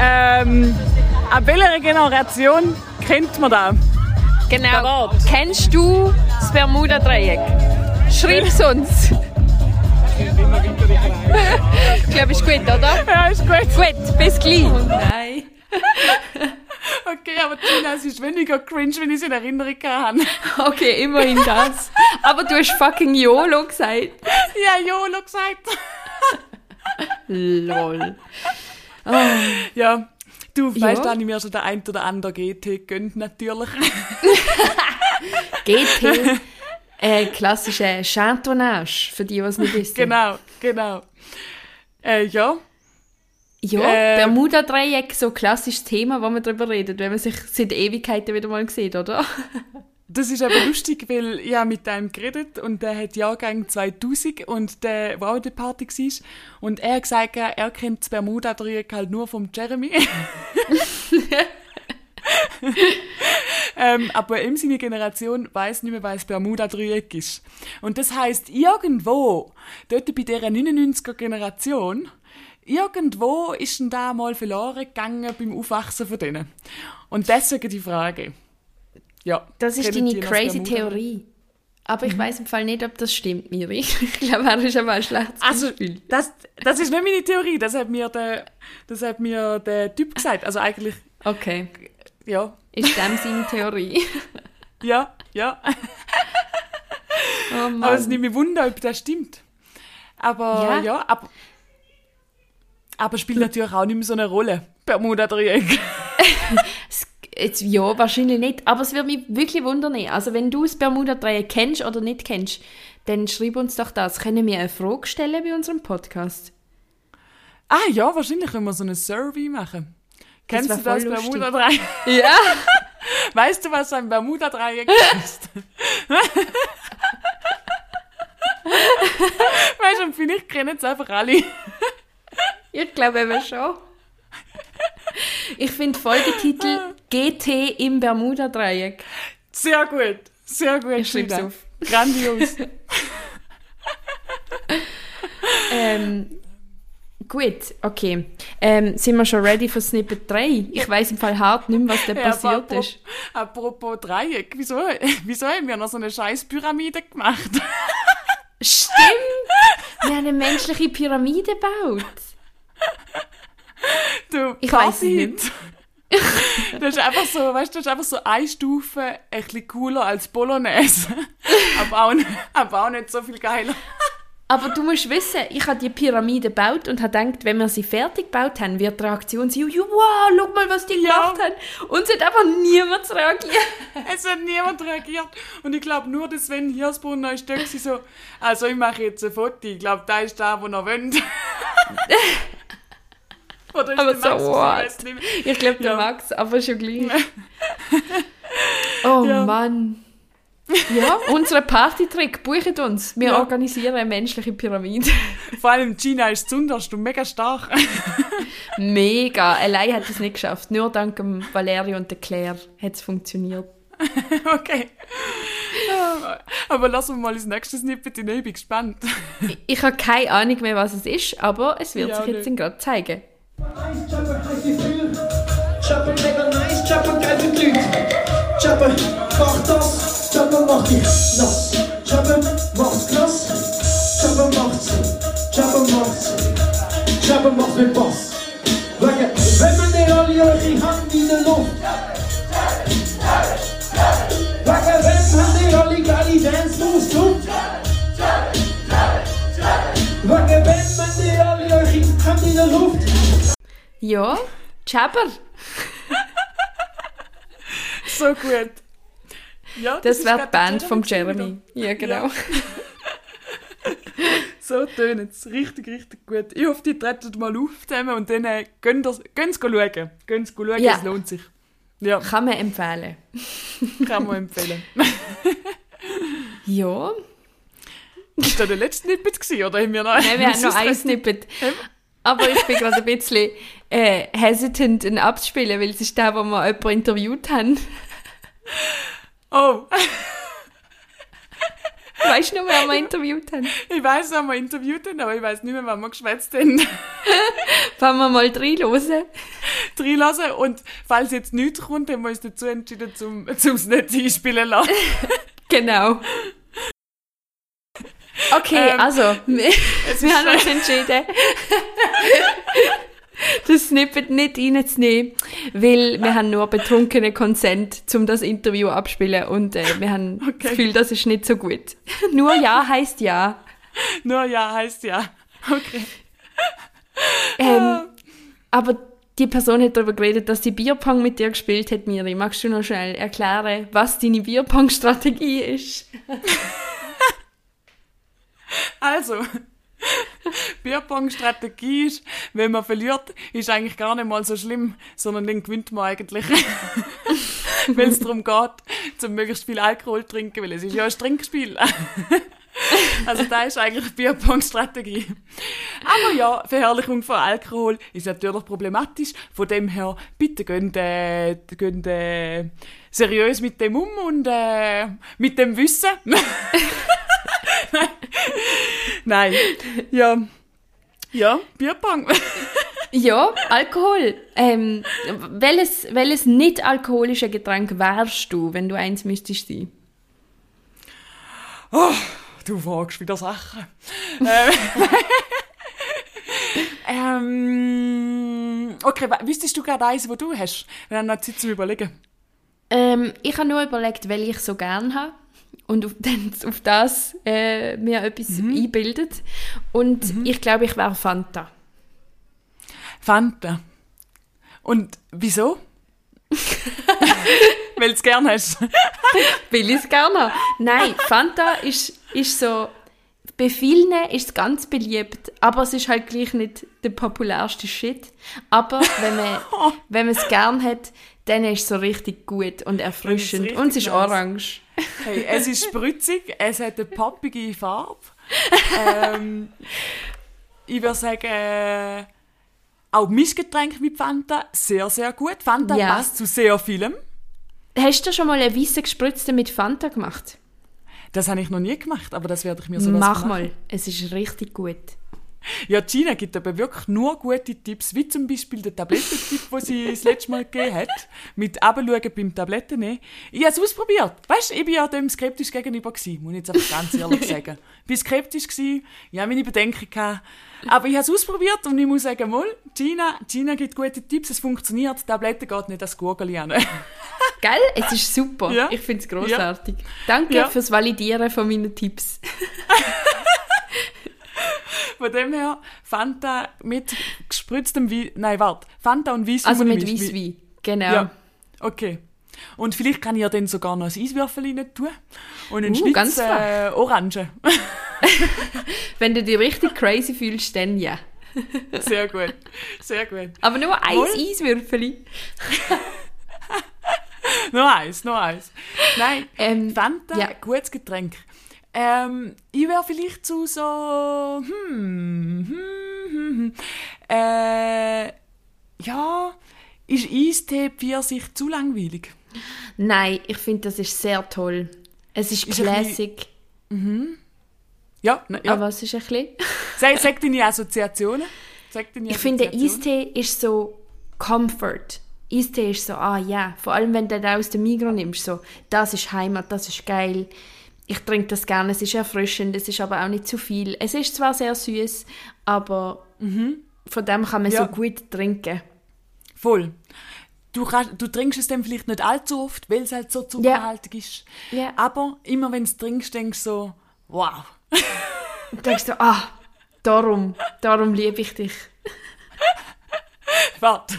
Ähm, ab welcher Generation kennt man das? Genau. Kennst du das Bermuda-Dreieck? Schreib's uns. ich glaube, ist gut, oder? Ja, ist gut. Gut, bis gleich. Nein. okay, aber Tina, es ist weniger cringe, wenn ich es in Erinnerung habe. Okay, immerhin das. Aber du hast fucking YOLO gesagt. ja, YOLO gesagt. Lol. Ja, du Ja. weißt, da habe ich mir schon der ein oder andere GT gönnt, natürlich. GT. Äh, klassische Chantonnage, für die, es nicht wissen. genau, genau. Äh, ja, Ja, Äh, Bermuda-Dreieck, so klassisches Thema, wo man darüber redet, wenn man sich seit Ewigkeiten wieder mal sieht, oder? das ist aber lustig, weil ich mit einem geredet und der hat Jahrgang 2000 und der war auch an der Party war. Und er hat gesagt, er kennt das Bermuda-Dreieck halt nur vom Jeremy. ähm, aber ihm seine Generation weiß nicht mehr, was Bermuda-Dreieck ist. Und das heißt irgendwo, dort bei dieser 99er-Generation, irgendwo ist denn da mal verloren gegangen beim Aufwachsen von denen. Und deswegen die Frage. Ja, Das ist deine das crazy? Theorie. Aber Mhm. ich weiß im Fall nicht, ob das stimmt, Miri. Ich glaube, er ist aber ein schlechtes Also, Beispiel. das, das ist nicht meine Theorie, das hat mir der, das hat mir der Typ gesagt. Also eigentlich, Okay, ja, ist dem seine Theorie? ja, ja. Oh. Aber es nimmt mich Wunder, ob das stimmt. Aber Ja. ja, aber, aber spielt natürlich auch nicht mehr so eine Rolle. Bermuda-Dreieck. Jetzt, ja, wahrscheinlich nicht. Aber es würde mich wirklich wundern. Also, wenn du das Bermuda-Dreieck kennst oder nicht kennst, dann schreib uns doch das. Können wir eine Frage stellen bei unserem Podcast? Ah ja, wahrscheinlich können wir so eine Survey machen. Kennst wär du das. Bermuda-Dreieck? Ja. Weißt du, was ein Bermuda-Dreieck ist? weißt du, vielleicht kennen es einfach alle. Ich glaube eben schon. Ich finde Folgetitel GT im Bermuda-Dreieck. Sehr gut, sehr gut. Ich schreib's Gina. auf. Grandios. Ähm, gut, okay. Ähm, sind wir schon ready für Snippet 3? Ich weiß im Fall hart nicht mehr, was da Ja, passiert aber apro- ist. Apropos Dreieck, wieso, wieso haben wir noch so eine scheiß Pyramide gemacht? Stimmt! Wir haben eine menschliche Pyramide gebaut. Du, Ich es David. Das ist einfach so, weißt du, das ist einfach so eine Stufe ein bisschen cooler als Bolognese. aber, auch, nicht- aber auch nicht so viel geiler. Aber du musst wissen, ich habe die Pyramide gebaut und habe gedacht, wenn wir sie fertig gebaut haben, wird die Reaktion sein, «Ja, wow, schau mal, was die Ja. gemacht haben. Und es hat einfach niemand reagiert. Es hat niemand reagiert. Und ich glaube nur, dass Sven Hirsbrunner ist gewesen, so, also ich mache jetzt ein Foto. Ich glaube, da ist da, wo er wollt. Oder ist Aber der so Max? Ich. Ich glaube, der Ja. Max, aber schon gleich. oh Ja. Mann. Ja, unser Partytrick, bucht uns. Wir Ja. organisieren eine menschliche Pyramide. Vor allem Gina ist zunderst und mega stark. Mega. Allein hat es nicht geschafft. Nur dank dem Valerio und der Claire hat es funktioniert. okay. Aber lassen wir mal das nächste Snippet in. Ich bin gespannt. Ich habe keine Ahnung mehr, was es ist, aber es wird Ja, sich jetzt gerade zeigen. Chopper, heiß wie Gefühl. Chopper, mega nice. Chopper, geil für die Leute. Chopper, mach das. Chopper, macht dich nass. Chopper, macht's krass. Chopper, macht's. Chopper, macht's. Chopper, macht's mit Bass. Wegen, wenn man die alle eure Hand in der Luft. Ja, Jabber. So gut. Ja, Das ist wäre die Band vom Jeremy. Ja, genau. So tönt es. Richtig, richtig gut. Ich hoffe, die treten mal auf zusammen und dann äh, gehen sie schauen. Gehen sie schauen, Ja. es lohnt sich. Ja, Kann man empfehlen. kann man empfehlen. Ja. Ist das der letzte Snippet gewesen, oder haben wir noch Nein, wir haben noch ein Snippet. Aber ich bin gerade ein bisschen äh, hesitant, ihn abzuspielen, weil es ist der, wo wir jemanden interviewt haben. Oh. Weißt du noch, wer wir interviewt haben? Ich weiß, wer wir interviewt haben, aber ich weiß nicht mehr, wann wir geschwätzt haben. Wollen wir mal reinhören? Reinlassen. Und falls jetzt nichts kommt, haben wir uns dazu entschieden, zum, zum es nicht einspielen lassen. Genau. Okay, Ähm, also, wir, wir haben uns entschieden, das Snippet nicht reinzunehmen, weil wir haben nur betrunkenen Consent, um das Interview abspielen und äh, wir haben das Okay. Gefühl, das ist nicht so gut. Nur Ja heißt Ja. Nur ja heißt ja. Okay. Ähm, aber die Person hat darüber geredet, dass sie Bierpong mit dir gespielt hat, Miri. Magst du noch schnell erklären, was deine Bierpong-Strategie ist? Also, Bierpong-Strategie ist, wenn man verliert, ist eigentlich gar nicht mal so schlimm, sondern dann gewinnt man eigentlich. Wenn es darum geht, zum möglichst viel Alkohol zu trinken, weil es ist ja ein Trinkspiel. Also da ist eigentlich Bierpong-Strategie. Aber ja, Verherrlichung von Alkohol ist natürlich problematisch. Von dem her, bitte gehen, äh, äh, seriös mit dem um und äh, mit dem Wissen. Nein. Ja. Ja, Bierpong. Ja, Alkohol. Ähm, welches, welches nicht alkoholische Getränk wärst du, wenn du eins müsstest sein? Oh, du fragst wieder Sachen. ähm, ähm, okay, wüsstest du gerade eins, wo du hast? Wir haben noch Zeit zum Überlegen. Ähm, ich habe nur überlegt, welche ich so gern habe und auf, dann auf das äh, mir etwas einbildet. Und ich glaube, ich wäre Fanta. Fanta. Und wieso? Weil du es gern hast. Weil ich es gerne habe. Nein, Fanta ist, ist so... Bei vielen ist es ganz beliebt, aber es ist halt gleich nicht der populärste Shit. Aber wenn man, wenn man es gern hat, dann ist es so richtig gut und erfrischend. Und es ist nice. orange. Hey, es ist spritzig, es hat eine poppige Farbe. Ähm, ich würde sagen, äh, auch Mischgetränk mit Fanta, sehr, sehr gut. Fanta Ja. passt zu sehr vielem. Hast du schon mal einen weißen gespritzten mit Fanta gemacht? Das habe ich noch nie gemacht, aber das werde ich mir sowas Mach machen. mal, es ist richtig gut. Ja, Gina gibt aber wirklich nur gute Tipps, wie zum Beispiel der Tablettentipp, den sie das letzte Mal gegeben hat, mit Abschauen beim Tabletten nehmen. Ich habe es ausprobiert. Weißt du, ich bin ja dem skeptisch gegenüber gewesen, muss ich jetzt einfach ganz ehrlich sagen. Ich war skeptisch gewesen, ich habe meine Bedenken gehabt. Aber ich habe es ausprobiert und ich muss sagen, mal, Gina, Gina gibt gute Tipps, es funktioniert, die Tablette geht nicht das Gurgel an. Gell? Es ist super. Ja. Ich finde es großartig. Danke Ja. fürs Validieren von meinen Tipps. Von dem her, Fanta mit gespritztem Wein, nein, warte, Fanta und Weiss Also mit Weisswein. Genau. Ja, okay. Und vielleicht kann ich ja dann sogar noch ein Eiswürfel rein tun. Und einen Uh, Schlitz ganz äh, Orange. Wenn du dich richtig crazy fühlst, dann ja. Sehr gut. Sehr gut. Aber nur ein Wohl. Eiswürfeli. Noch eins, noch eins. Nein, Ähm, Fanta, ja. gutes Getränk. Ähm, ich wäre vielleicht zu so... Hm, hm, hm, hm. Äh, ja, ist Eistee Pfirsich zu langweilig? Nein, ich finde, das ist sehr toll. Es ist Ist classic. Ja, na, ja. Aber was ist ein bisschen? Sag, sag deine Assoziationen. Sag deine Ich finde. Eistee ist so Comfort. Eistee ist so, ah ja, vor allem wenn du den aus dem Migros nimmst, so, das ist Heimat, das ist geil. Ich trinke das gerne, es ist erfrischend, es ist aber auch nicht zu viel. Es ist zwar sehr süß, aber von dem kann man Ja. so gut trinken. Voll. Du, du trinkst es dann vielleicht nicht allzu oft, weil es halt so zuckerhaltig ist. Ja. Aber immer wenn du es trinkst, denkst du so, wow. Denkst du, ah, darum, darum liebe ich dich. Warte.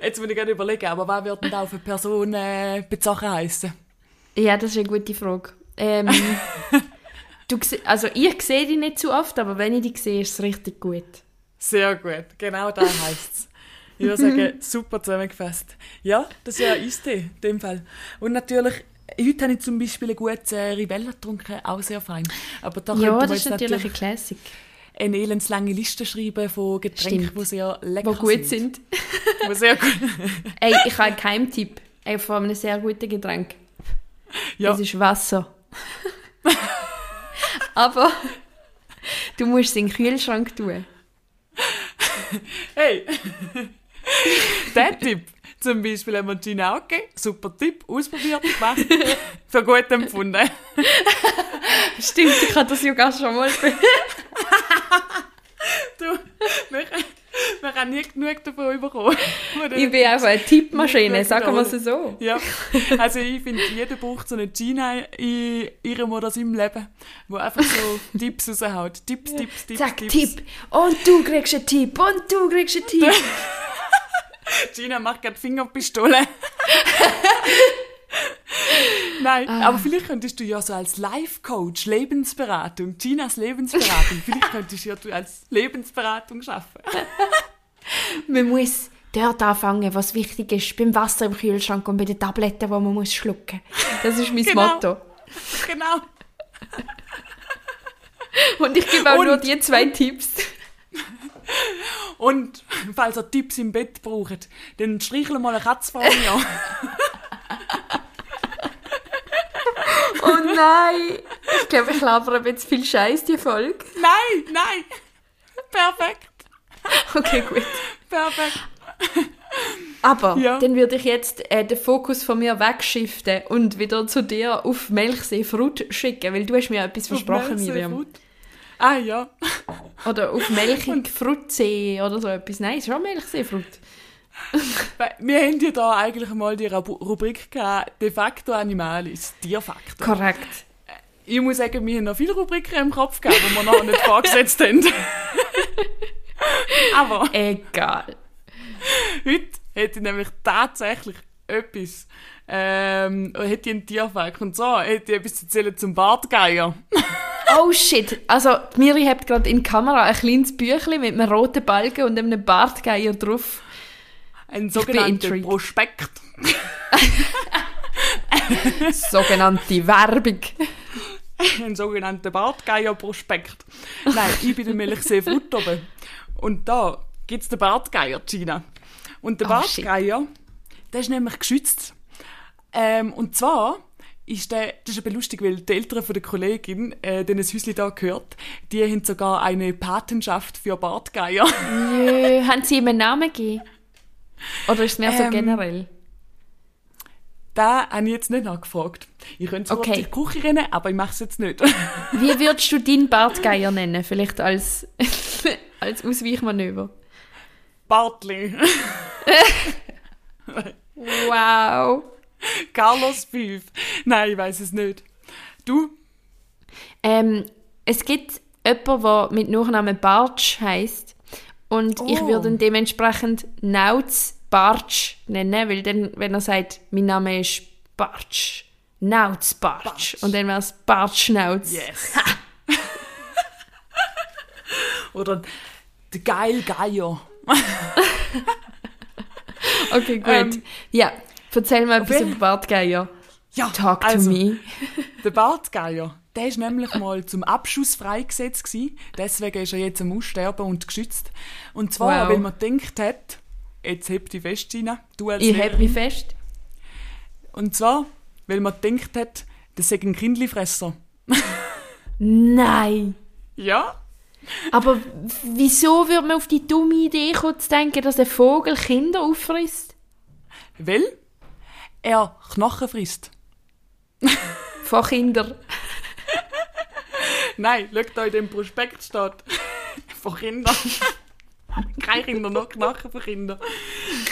Jetzt muss ich gerade überlegen, aber was wird denn da auf eine Person äh, bezogen heißen? Ja, das ist eine gute Frage. Ähm, du, also ich sehe die nicht so oft, aber wenn ich die sehe, ist es richtig gut. Sehr gut, genau da heisst es. Ich würde sagen, super zusammengefasst. Ja, das ist ja ein Eistee, in dem Fall. Und natürlich, heute habe ich zum Beispiel ein gutes äh, Rivella getrunken, auch sehr fein. Aber da Ja, das ist natürlich ein natürlich Classic, eine elendslange Liste schreiben von Getränken, die sehr lecker die gut sind. Die sehr gut Ey, ich habe einen Keimtipp ey, von einem sehr guten Getränk. Ja. Das ist Wasser. Aber du musst es in den Kühlschrank tun. Hey, der Tipp zum Beispiel Gina auch gegeben. Super Tipp, ausprobiert, gemacht, für gut empfunden. Stimmt, ich habe das ja schon mal Du, wir, wir haben nie genug davon bekommen. Ich bin einfach eine Tippmaschine, sagen wir es so. Ja, also ich finde, jeder braucht so eine Gina in ihrem oder seinem Leben, wo einfach so Tipps raushaut. Tipps, Tipps, Tipps, Sag Tipps. Tipp und du kriegst einen Tipp und du kriegst einen Tipp. Gina macht gerade Fingerpistole. Nein, Ah. aber vielleicht könntest du ja so als Life-Coach, Lebensberatung, Ginas Lebensberatung, vielleicht könntest du ja du als Lebensberatung schaffen. Man muss dort anfangen, was wichtig ist, beim Wasser im Kühlschrank und bei den Tabletten, die man muss schlucken. Das ist mein Genau. Motto. Genau. Und ich gebe auch Und- nur die zwei Tipps. Und falls ihr Tipps im Bett braucht, dann streicheln mal eine Katze vor mir. Oh nein! Ich glaube, ich labere jetzt viel Scheiß die Folge. nein, nein. Perfekt, Okay, gut. perfekt. Aber Ja. dann würde ich jetzt äh, den Fokus von mir wegschiften und wieder zu dir auf Melchsee Fruit schicken, weil du hast mir etwas versprochen, Auf Miriam. Melseefruit. Ah ja. Oder auf Melchig Fruitsee oder so etwas. Nein, ist schon Melchsee Fruit. Wir haben ja da eigentlich mal die Rubrik gehabt, de facto Animalis, Tierfaktor. Korrekt. Ich muss sagen, wir haben noch viele Rubriken im Kopf gehabt, die wir noch nicht vorgesetzt haben. Aber Egal. heute hätte ich nämlich tatsächlich etwas, ähm, hätte ich einen Tierfakt. Und zwar hätte ich etwas zu erzählen zum Bartgeier. Oh shit. Also, Miri hat gerade in die Kamera ein kleines Büchlein mit einem roten Balken und einem Bartgeier drauf. Ein sogenannter. Prospekt. Sogenannte Werbung. Ein sogenannter Bartgeier-Prospekt. Nein, ich bin der Milchsee Frutt oben. Und da gibt es den Bartgeier, Gina. Und der Oh, Bartgeier, der ist nämlich geschützt. Ähm, und zwar ist der, das ist aber lustig, weil die Eltern von der Kollegin, äh, denen das Häuschen da gehört, die haben sogar eine Patenschaft für Bartgeier. Jö, haben sie ihm einen Namen gegeben? Oder ist es mehr so Ähm, generell? Da habe ich jetzt nicht nachgefragt. Ich könnte zwar Okay. die Küche rennen, aber ich mache es jetzt nicht. Wie würdest du deinen Bartgeier nennen? Vielleicht als, als Ausweichmanöver. Bartli. Wow. Carlos 5. Nein, ich weiß es nicht. Du? Ähm, es gibt jemanden, der mit Nachnamen Bartsch heisst. Und ich Oh. würde ihn dementsprechend Nautz Bartsch nennen, weil dann, wenn er sagt, mein Name ist Bartsch, Nautz Bartsch, Bartsch. und dann wäre es Bartsch Nautz. Yes. Oder der geil Geier. Okay, gut. Ähm, ja, erzähl mir etwas okay. über Bartgeier. Ja, Talk also, to me. Der Bartgeier, der ist nämlich mal zum Abschuss freigesetzt gewesen. Deswegen ist er jetzt am Aussterben und geschützt. Und zwar, Wow. weil man gedacht hat, jetzt hebt die fest, Gina, du als Ich heb mich fest. Und zwar, weil man gedacht hat, das sei ein Kindlifresser. Nein. Ja? Aber wieso würde man auf die dumme Idee kommen, zu denken, dass ein Vogel Kinder auffrisst? Weil er Knochen frisst. Von Kindern. Nein, schaut in dem Prospekt steht. Von Kindern. Keine Kinder, noch Knochen von Kindern.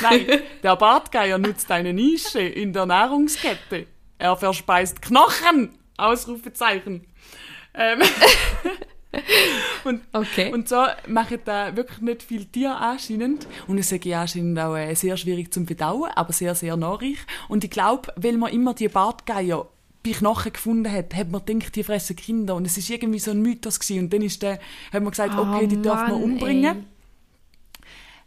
Nein, der Bartgeier nutzt eine Nische in der Nahrungskette. Er verspeist Knochen! Ausrufezeichen. Ähm, und, Okay. und so machen da wirklich nicht viel Tier anscheinend. Und es ist ja anscheinend auch äh, sehr schwierig zum Verdauen, aber sehr, sehr nährreich. Und ich glaube, weil man immer die Bartgeier bei Knochen gefunden hat, hat man gedacht, die fressen Kinder. Und es ist irgendwie so ein Mythos gewesen. Und dann ist der, hat man gesagt, okay, die darf man Oh umbringen. ey.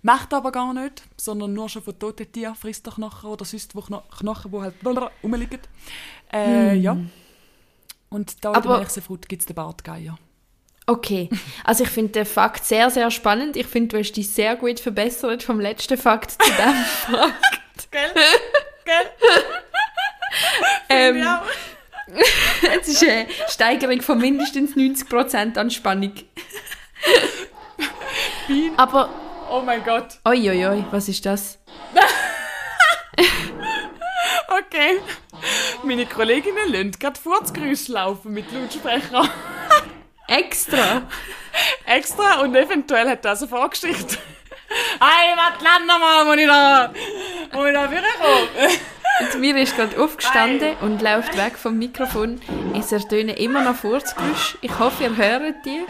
Macht aber gar nicht, sondern nur schon von toten Tieren frisst er Knochen oder sonst wo Kno Knochen, die halt rumliegen. Äh, Ja. Und da in Hm. Aber- der Märchenfrut gibt es den Bartgeier. Okay, also ich finde den Fakt sehr, sehr spannend. Ich finde, du hast dich sehr gut verbessert vom letzten Fakt zu dem Fakt. Gell? Gell? Ähm. Es ist eine Steigerung von mindestens 90% Anspannung. Aber, Oh mein Gott. oi, oi, oi, was ist das? Okay. Meine Kolleginnen lassen gerade Furzgeräusche laufen mit Lautsprecher. Extra. Extra und eventuell hat das eine Vorgeschichte. Hey, was lernen mal, wo ich da, wo ich da wiederkomme? Und mir ist gerade aufgestanden und läuft weg vom Mikrofon. Es ertönen immer noch Furzgeräusche. Ich hoffe, ihr hört die.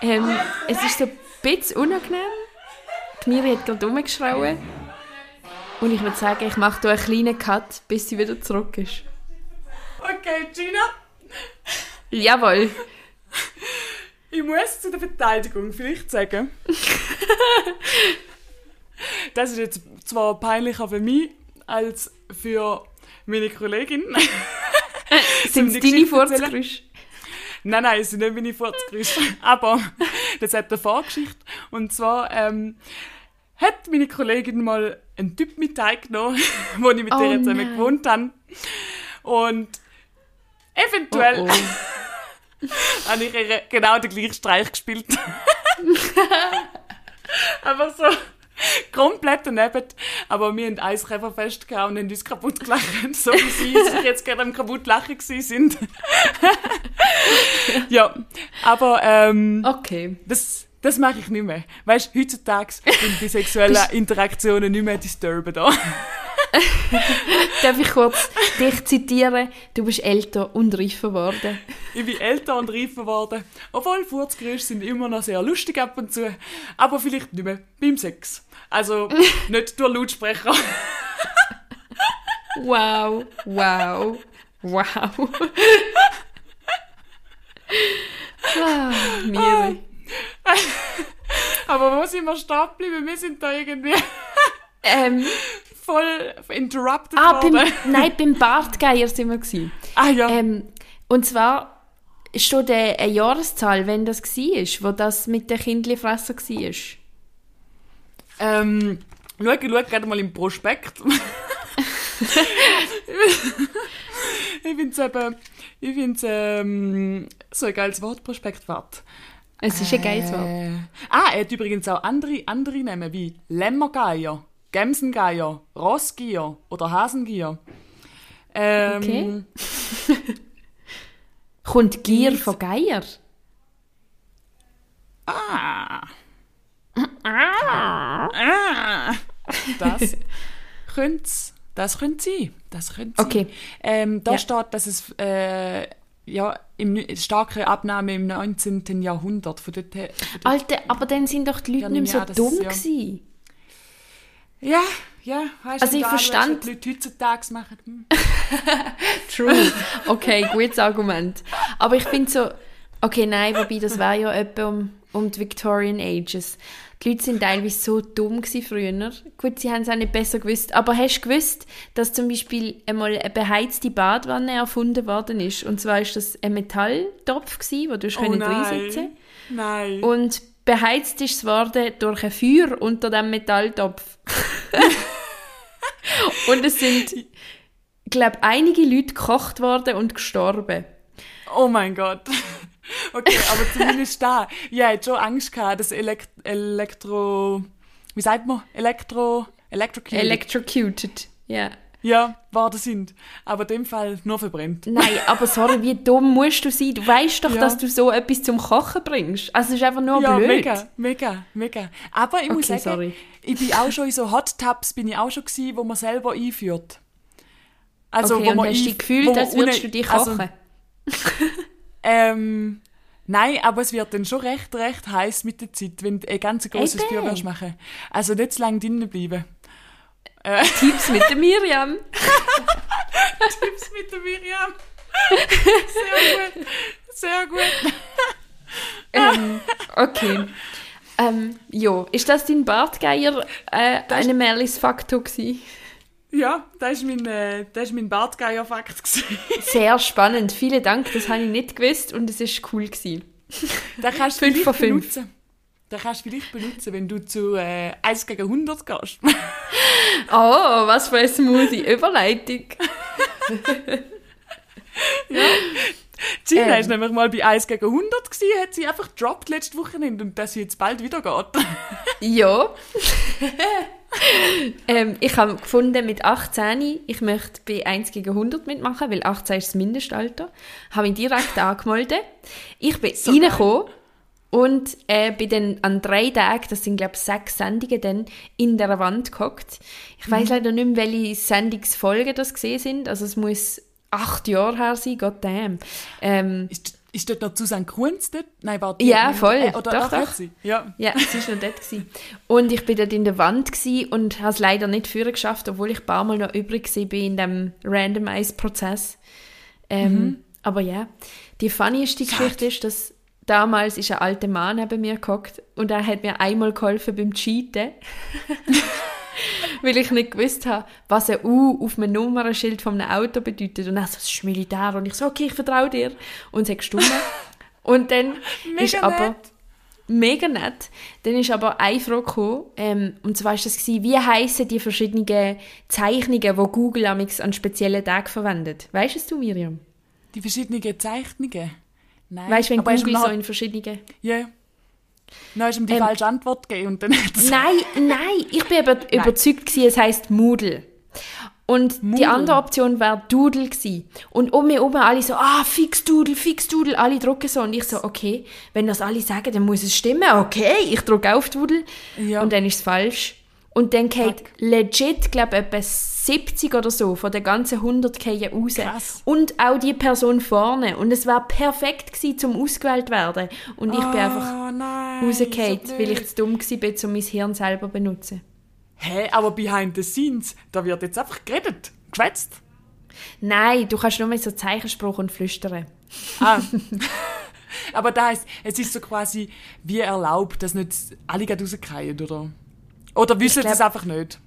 Ähm, es ist so ein bisschen unangenehm. Die Miri hat gerade rumgeschrauen. Und ich würde sagen, ich mache hier einen kleinen Cut, bis sie wieder zurück ist. Okay, Gina, Jawohl. ich muss zu der Verteidigung vielleicht sagen. Das ist jetzt zwar peinlicher für mich als für meine Kollegin. Sind es deine? Furzgeräusche? Nein, nein, es sind nicht meine Furzgeräusche. Aber das hat eine Vorgeschichte. Und zwar ähm, hat meine Kollegin mal einen Typ mit teilgenommen, wo ich mit Oh ihr zusammen nein. gewohnt habe. Und eventuell Oh, oh. habe ich ihr genau den gleichen Streich gespielt. Einfach so komplett daneben. Aber wir haben eins Käferfest gehabt und haben uns kaputt gelacht, so wie sie sich jetzt gerade am kaputt lachen sind. ja, aber ähm, Okay. das, das mache ich nicht mehr. Weißt du, heutzutage sind die sexuellen Interaktionen nicht mehr disturben da. Darf ich kurz dich zitieren? Du bist älter und reifer geworden. Ich bin älter und reifer geworden. Obwohl Furzgeräusche sind immer noch sehr lustig ab und zu. Aber vielleicht nicht mehr beim Sex. Also nicht durch Lautsprecher. Wow, wow, wow. ah, Miri. Aber wo sind wir stehen geblieben? Wir sind da irgendwie Ähm, voll interrupted ah, beim, worden. nein, beim Bartgeier sind wir gewesen. Ah ja. Ähm, und zwar steht eine, eine Jahreszahl, wenn das war, wo das mit der Kindlifresser war. Ähm, schau, schau gerade mal im Prospekt. ich finde es eben, ich finde ähm, so ein geiles Wort, Prospekt, warte. Es ist ein geiles Wort. Äh, ah, er hat übrigens auch andere, andere Namen wie Lämmergeier, Gemsengeier, Rossgier oder Hasengier. Ähm, Kommt Gier von Geier? Ah. Ah. Das könnte das könnte sein. Das könnte. Okay. Ähm, da Ja. steht, dass es äh, ja, im, starke Abnahme im 19. Jahrhundert von dort. Von dort. Alter, aber dann sind doch die Leute Ja, nicht mehr so dumm es- ja. gewesen. Ja, ja. Weißt, Also ich verstand- was die Leute heutzutage machen. Hm. True. Okay, gutes Argument. Aber ich finde so, okay, nein, wobei das war ja etwa um, um die Victorian Ages. Die Leute sind teilweise so dumm früher. Gut, sie haben es auch nicht besser gewusst. Aber hast du gewusst, dass zum Beispiel einmal eine beheizte Badwanne erfunden worden ist? Und zwar ist das ein Metalltopf gewesen, wo du oh, Oh reinsitzen nein. Nein. Und beheizt ist es worden durch ein Feuer unter dem Metalltopf. und es sind, ich glaube, einige Leute gekocht worden und gestorben. Oh mein Gott. Okay, aber zumindest da. Ja, ich hatte schon Angst gehabt, dass Elekt Elektro... Wie sagt man? Elektro... Electrocuted. Electrocuted. Ja. Ja, worden sind. Aber in dem Fall nur verbrennt. Nein, aber sorry, wie dumm musst du sein? Du weißt doch, Ja. dass du so etwas zum Kochen bringst. Also es ist einfach nur ja, blöd. mega, mega, mega. Aber ich muss Okay, sagen, sorry. ich bin auch schon in so Hot Tubs bin ich auch schon gewesen, wo man selber einführt. Also, okay, wo man hast du ein- dich gefühlt, als würdest du dich also, kochen? Ähm, nein, aber es wird dann schon recht, recht heiß mit der Zeit, wenn du ein ganz grosses. Feuer willst machen. Also nicht zu lange drinnen bleiben. Tipps mit der Miriam. Tipps mit der Miriam. Sehr gut. Sehr gut. ähm, okay. Ähm, jo, ist das dein Bartgeier äh, eine Merlis-Faktor gewesen? Ja, das war mein, äh, das ist mein Bartgeier-Fakt. Sehr spannend. Vielen Dank, das habe ich nicht gewusst und es ist cool gewesen. Den kannst du Fünf vielleicht von fünf. benutzen. Den kannst du vielleicht benutzen, wenn du zu äh, 1 gegen 100 gehst. Oh, was für eine smoothie Überleitung. Gina Ähm. ist nämlich mal bei 1 gegen 100 gewesen, hat sie einfach gedroppt letzte Wochenende und dass sie jetzt bald wieder geht. Ja. ähm, ich habe gefunden, mit 18, ich möchte bei 1 gegen 100 mitmachen, weil 18 ist das Mindestalter. Habe mich direkt angemeldet. Ich bin reingekommen und äh, bin dann an drei Tagen, das sind glaube ich sechs Sendungen, dann in der Wand gehockt. Ich weiß leider nicht mehr, welche Sendungsfolgen das gesehen sind. Also es muss acht Jahre her sein, goddamn. Ähm, Ist, ist dort noch Susanne Kunz dort? Nein, warte. Ja, nicht. voll. Äh, oder Doch, doch. sie? Ja. Ja, es war noch dort. Gewesen. Und ich bin dort in der Wand und habe es leider nicht führen geschafft, obwohl ich ein paar Mal noch übrig war in dem Randomize-Prozess. Ähm, Aber ja, die funnieste Geschichte ist, dass damals ist ein alter Mann neben mir gehockt und er hat mir einmal geholfen beim Cheaten. Weil ich nicht gewusst habe, was ein U auf einem Nummernschild von einem Auto bedeutet. Und er so, das ist Militär. Und ich so, okay, ich vertraue dir. Und es hat gestimmt. und dann ist Mega aber nett. mega nett. Dann ist aber eine Frage gekommen, ähm, und zwar ist das gewesen, wie heissen die verschiedenen Zeichnungen, die Google an speziellen Tagen verwendet? Weißt es du, Miriam? Die verschiedenen Zeichnungen. Nein. Weißt du, wenn Aber Google so in verschiedenen... Ja. ja. Dann hast du ihm die Ähm, falsche Antwort gegeben und dann. Nein, nein, ich bin aber überzeugt gewesen, es heisst Moodle. Und die Moodle. andere Option wäre Doodle gewesen. Und um mich herum alle so, ah, fix Doodle, fix Doodle, alle drucken so. Und ich so, okay, wenn das alle sagen, dann muss es stimmen. Okay, ich drucke auf Doodle. Ja. Und dann ist es falsch. Und dann geht legit, glaube ich, etwa 70 oder so von den ganzen 100 fallen raus. Krass. Und auch die Person vorne. Und es war perfekt gewesen, zum ausgewählt werden. Und ich bin einfach Oh nein. rausgefallen, so weil ich zu dumm war, um mein Hirn selber zu benutzen. Hä, aber behind the scenes, da wird jetzt einfach geredet, geschwätzt. Nein, du kannst nur mehr so Zeichenspruch und flüstern. Ah. aber da heißt, es ist so quasi wie erlaubt, dass nicht alle gerade rausgehen, oder? Oder wissen glaub- das einfach nicht?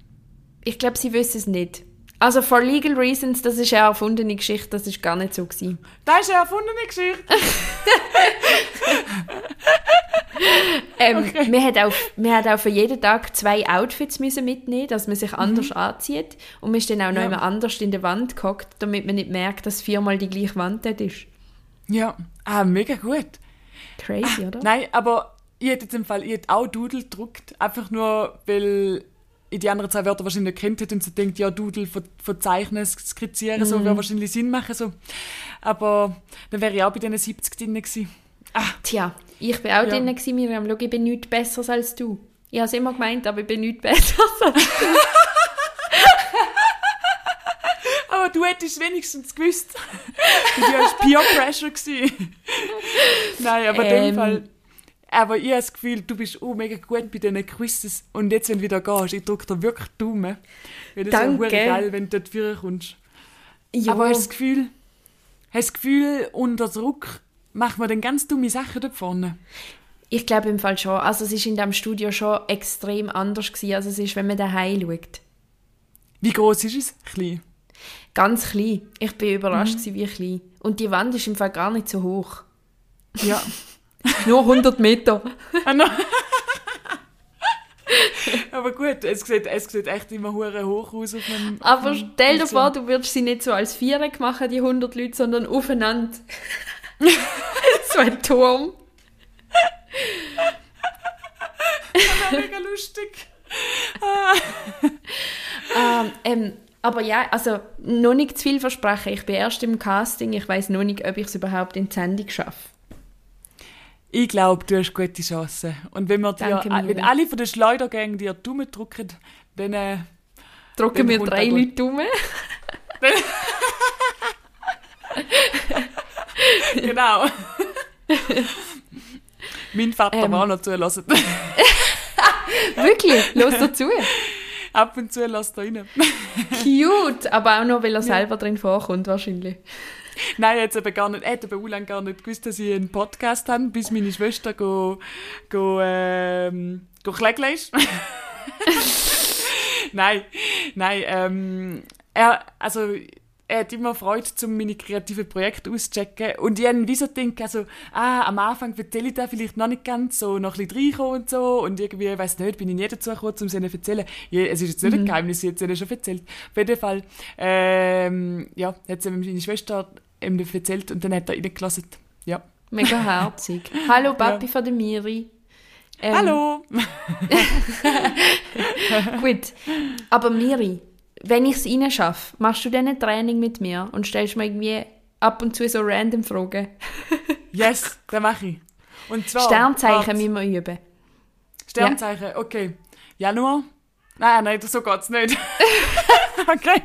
Ich glaube, sie wissen es nicht. Also, for legal reasons, das ist eine erfundene Geschichte, das ist gar nicht so gewesen. Das ist eine erfundene Geschichte. Ähm, Okay. wir, hat auch, wir hat auch für jeden Tag zwei Outfits müssen mitnehmen, dass man sich anders anzieht. Und man ist dann auch noch Ja. immer anders in der Wand gehockt, damit man nicht merkt, dass viermal die gleiche Wand dort ist. Ja, ah, mega gut. Crazy, oder? Nein, aber ich hätte jetzt im Fall, ich hätte auch Doodle gedruckt, einfach nur, weil ich die anderen zwei Wörter wahrscheinlich nicht kennt hätte und so denkt, ja, Doodle ver verzeichnen, skizzieren, so, würde wahrscheinlich Sinn machen, so. Aber dann wäre ich auch bei diesen 70 drin gewesen. Tja, ich bin auch Ja. drin, gewesen, Miriam. Schau, ich bin nichts Besseres als du. Ich habe es immer gemeint, aber ich bin nichts Besseres als du. Aber du hättest wenigstens gewusst. du warst Peer Pressure gewesen. Nein, aber in Ähm. dem Fall. Aber ich habe das Gefühl, du bist auch mega gut bei diesen Quizzes. Und jetzt, wenn du wieder gehst, ich drücke dir wirklich Daumen. Weil das Danke. wäre geil, wenn du dort vorkommst. Ja, Aber hast du das Gefühl, hast du das Gefühl, unter Druck macht man dann ganz dumme Sachen dort vorne? ich glaube im Fall schon. Also es ist in diesem Studio schon extrem anders gewesen, als es ist, wenn man daheim schaut. Wie groß ist es? Klein. Ganz klein. Ich bin überrascht Mhm. wie klein. Und die Wand ist im Fall gar nicht so hoch. Ja. Nur 100 Meter. Ah. Aber gut, es sieht, es sieht echt immer hure hoch aus auf einem. Aber stell dir vor, du würdest sie nicht so als Viereck machen, die 100 Leute, sondern aufeinander. so ein Turm. Mega lustig. Ähm, ähm, aber ja, also noch nicht zu viel versprechen. Ich bin erst im Casting. Ich weiß noch nicht, ob ich es überhaupt in die Sendung schaffe. Ich glaube, du hast gute Chancen. Und wenn, wir dir, Danke, wenn alle von den Schleudergängen dir die Daumen drücken, dann. Äh, Drücken kommt drei. Leute um. genau. mein Vater Ähm. war auch noch zulassen. Wirklich, los dazu. Ab und zu lässt er rein. Cute, aber auch nur, weil er selber drin vorkommt wahrscheinlich. Nein, er hat eben gar nicht, hat eben auch lange gar nicht gewusst, dass ich einen Podcast habe, bis meine Schwester go, go, ähm, go klägeln ist. nein, nein, ähm, er, also, er hat immer Freude, um meine kreativen Projekte auszuchecken. Und ich habe wie so gedacht, also, ah, am Anfang erzähle ich da vielleicht noch nicht ganz, so noch ein bisschen reinkommen und so. Und irgendwie, ich weiss nicht, bin ich nie dazu gekommen, um es ihnen zu erzählen. Ja, es ist jetzt nicht ein Geheimnis, ich habe es ihnen schon erzählt. Auf jeden Fall, ähm, ja, hat sie meine Schwester ihm das erzählt und dann hat er reingelassen. Ja. Mega herzig. Hallo Papi von der Miri. Ähm, Hallo! Gut. Aber Miri, wenn ich es reinschaffe, machst du dann ein Training mit mir und stellst mir irgendwie ab und zu so random Fragen. Yes, das mache ich. Und zwar... Sternzeichen müssen wir üben. Sternzeichen, okay. Januar? Nein, nein, so geht's nicht. okay.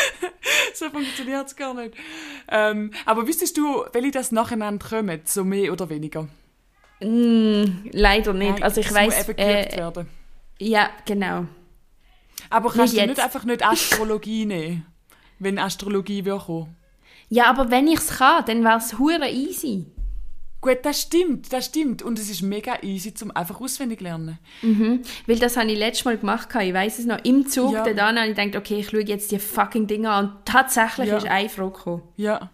so funktioniert es gar nicht. Ähm, aber wüsstest du, welche das nacheinander kommen, so mehr oder weniger? Mm, leider nicht. Nein, also ich weiß. muss eben geübt Äh, werden. ja, genau. Aber kannst nicht du nicht jetzt. einfach nicht Astrologie nehmen, wenn Astrologie will kommen? Ja, aber wenn ich es kann, dann wäre es easy. Gut, das stimmt, das stimmt. Und es ist mega easy zum einfach auswendig lernen. Weil das habe ich letztes Mal gemacht. Ich weiß es noch. Im Zug Ja. dann habe ich gedacht, okay, ich schaue jetzt die fucking Dinger an. Und tatsächlich Ja. ist eine Frage gekommen. Ja.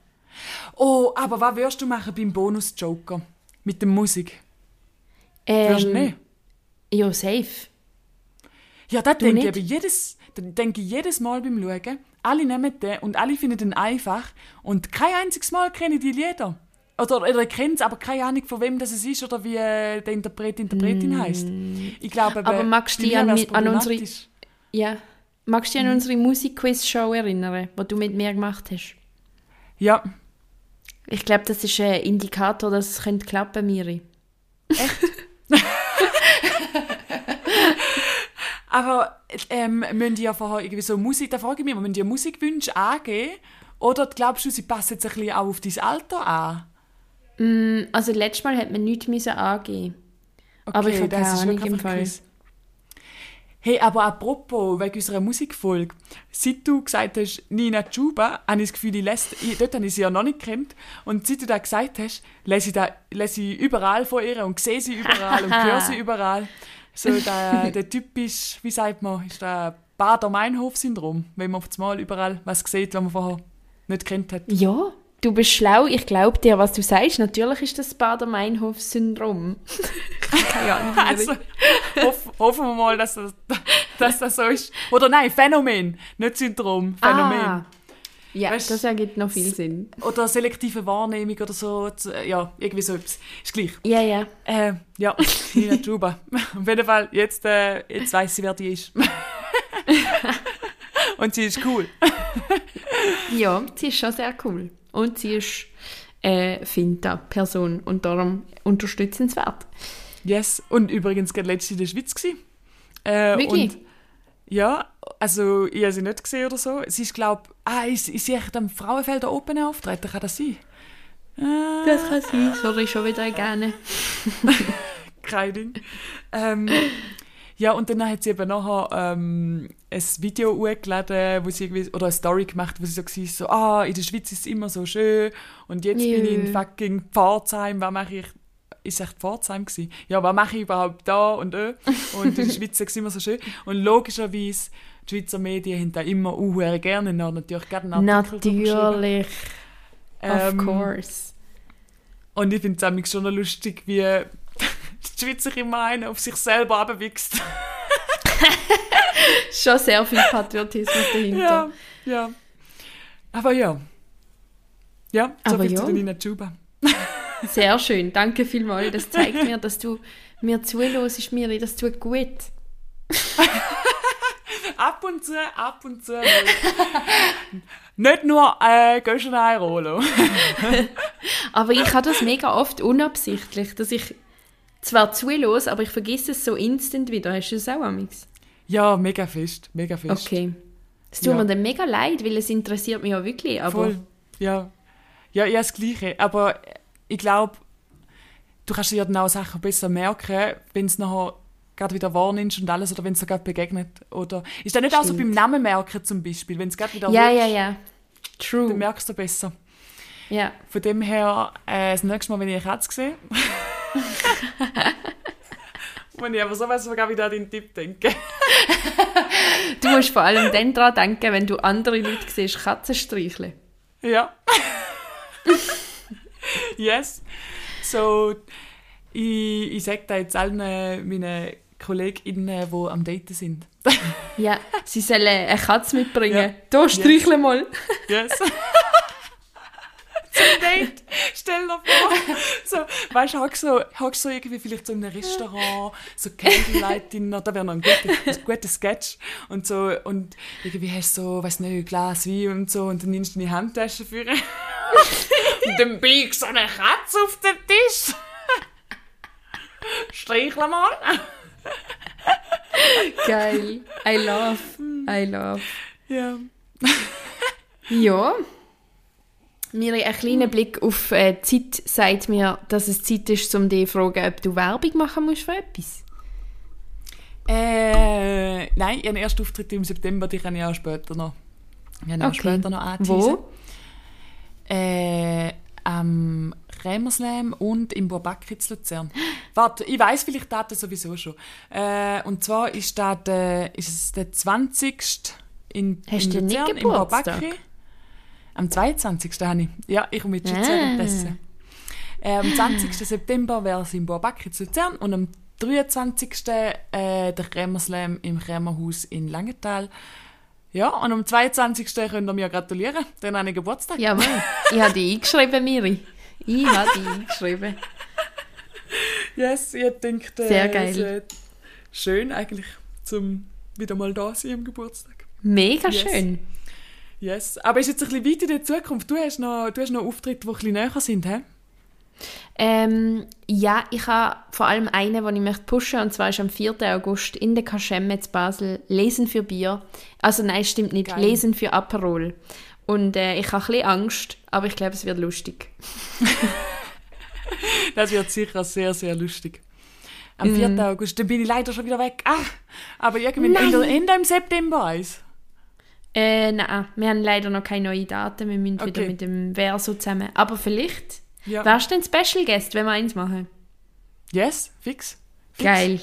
Oh, aber was wirst du machen beim Bonus-Joker? Mit der Musik? Wirst du Ähm, nicht? ja, safe. Ja, das denke ich nicht? aber jedes, denke ich jedes Mal beim Schauen. Alle nehmen den und alle finden den einfach. Und kein einziges Mal kenne ich die Lieder. Oder, oder ich kenne es, aber keine Ahnung, von wem das es ist oder wie äh, der Interpret, Interpretin heißt. Ich glaube, Mm. Aber magst du dich an an unsere-. Ja. Magst du dich an unsere Musikquiz-Show erinnern, die du mit mir gemacht hast? Ja, Ich glaube, das ist ein Indikator, dass es könnte klappen Miri. aber ähm, müssen die ja vorher irgendwie so Musik, da frage ich mich müssen die Musikwünsche angeben? Oder glaubst du, sie passen jetzt ein bisschen auch auf dein Alter an? Also letztes Mal hat man nichts müssen angeben. Aber ich habe das keine ist Ahnung wirklich im Fall. Quiz. Hey, aber apropos, wegen unserer Musikfolge, seit du gesagt hast, Nina Chuba, habe ich das Gefühl, ich lese, ich, dort habe ich sie ja noch nicht kennt. Und seit du das gesagt hast, lese ich, da, lese ich überall von ihr und sehe sie überall und höre sie überall. So der, der typisch, wie sagt man, ist der Bader-Meinhof-Syndrom, wenn man auf einmal überall was sieht, was man vorher nicht kennt hat. Ja, du bist schlau. Ich glaube dir, was du sagst. Natürlich ist das Bader-Meinhof-Syndrom. Keine Ahnung. Also, hoff, hoffen wir mal, dass das, dass das so ist. Oder nein, Phänomen, nicht Syndrom, Phänomen. Ah, ja, Weißt- das ergibt noch viel Sinn. Oder selektive Wahrnehmung oder so. Z- Ja, irgendwie so etwas. Ist gleich. Ja, ja. Äh, ja, Nina Juba. Auf jeden Fall, jetzt, äh, jetzt weiss sie, wer die ist. Und sie ist cool. Ja, sie ist schon sehr cool. Und sie ist äh, Finta-Person und darum unterstützenswert. Yes. Und übrigens gerade letztens in der Schweiz gewesen. Äh, Wirklich? Und, ja, also ich habe sie nicht gesehen oder so. Sie ist, glaube ah, ist, ist sie echt am Frauenfelder Open auftreten? Kann das sein? Äh, Das kann sein. Sorry, schon wieder gerne. kein Ding. Ähm, ja, und dann hat sie eben nachher ähm, ein Video hochgeladen, wo sie irgendwie, oder eine Story gemacht, wo sie so war, so, ah, in der Schweiz ist es immer so schön und jetzt bin ich in Jö. fucking Pforzheim, was mache ich? Ist echt Pforzheim gewesen? Ja, was mache ich überhaupt da und äh? Und in der Schweiz ist es immer so schön. Und logischerweise, die Schweizer Medien haben da immer uh, gerne noch natürlich gerne einen Artikel. Natürlich. Of Ähm, course. Und ich finde es schon lustig, wie die Schweizer immer einen auf sich selber abwichst. Schon sehr viel Patriotismus dahinter. Ja, ja. Aber ja. Ja, so Aber viel ja. zu der Nina Chuba. Sehr schön. Danke vielmals. Das zeigt mir, dass du mir zuhörst, Miri. Das tut gut. Ab und zu, ab und zu. Nicht nur äh, Göschenei Rolo. Aber ich habe das mega oft unabsichtlich, dass ich zwar zuhöre, aber ich vergesse es so instant wieder. Hast du das auch, Amix? Ja, mega fest, mega fest. Okay. Es tut Ja. mir dann mega leid, weil es interessiert mich ja wirklich. Aber Voll. Ja. Ja, ja, das Gleiche. Aber ich glaube, du kannst dir ja dann auch Sachen besser merken, wenn es nachher gerade wieder wahrnimmst und alles, oder wenn es dir gerade begegnet. Oder ist das nicht auch so Stimmt. beim Namen merken zum Beispiel? Wenn es gerade wieder ja, ja, ja. True. dann merkst du besser. Ja. Von dem her, äh, das nächste Mal, wenn ich eine Katze sehe, wenn ich aber sowas sogar wieder an den Tipp denke. Du musst vor allem dann daran denken, wenn du andere Leute siehst, Katzen streicheln. Ja. yes. So, ich, ich sage da jetzt allen meinen KollegInnen, die am Daten sind. Ja, sie sollen eine Katze mitbringen. Ja. Da streichle mal. Yes. Zum Date. Stell dir vor. So, weißt du, hockst so, hockst so irgendwie vielleicht so in einem Restaurant, so Candlelight Dinner, da wäre noch ein guter, ein guter Sketch. Und so, und irgendwie hast du so, weiß nicht, ein Glas Wein und so, und dann nimmst du deine Handtasche für. und dann biegst du so eine Katze auf den Tisch. Streichle mal. Geil. I love. I love. Ja. Ja. Mir ein kleiner Blick auf äh, die Zeit sagt mir, dass es Zeit ist, um dich zu fragen, ob du Werbung machen musst für etwas. Äh, nein, den ersten Auftritt im September, die kann ich auch später noch. Ich kann auch Okay. später noch anteasen. Wo? Äh, am Rämerslam und im Burbakritz Luzern. Warte, ich weiß vielleicht Daten sowieso schon. Äh, und zwar ist, das der, ist es der 20. in, Hast in Luzern, im? Burbakri. Am 22. habe ich. Ja, ich komme jetzt schon Ah. währenddessen. Äh, am 20. September wäre es im Burbakritz Luzern und am 23. Äh, der Krämerslam im Krämerhaus in Langenthal. Ja, und am 22. könnt ihr mir gratulieren, dann habe ich Geburtstag. Ja, mal. Ich habe dich eingeschrieben, Miri. Ich habe dich eingeschrieben. Yes, ich denke, äh, Sehr geil. es wäre schön eigentlich, zum wieder mal da sein am Geburtstag. Mega Yes. schön. Yes, aber ist jetzt ein bisschen weit in der Zukunft. Du hast noch, du hast noch Auftritte, die ein bisschen näher sind, hä? Ähm, ja, ich habe vor allem einen, den ich möchte pushen, und zwar ist am 4. August in der Kaschemme zu Basel Lesen für Bier. Also nein, stimmt nicht, Geil. Lesen für Aperol. Und äh, ich habe ein bisschen Angst, aber ich glaube, es wird lustig. Das wird sicher sehr, sehr lustig. Am Mhm. 4. August, dann bin ich leider schon wieder weg. Ah, aber irgendwie Ende, Ende im September eins. Äh, nein, wir haben leider noch keine neuen Daten. Wir müssen wieder Okay. mit dem Verso zusammen. Aber vielleicht Ja. wärst du ein Special Guest, wenn wir eins machen. Yes, fix. fix. Geil.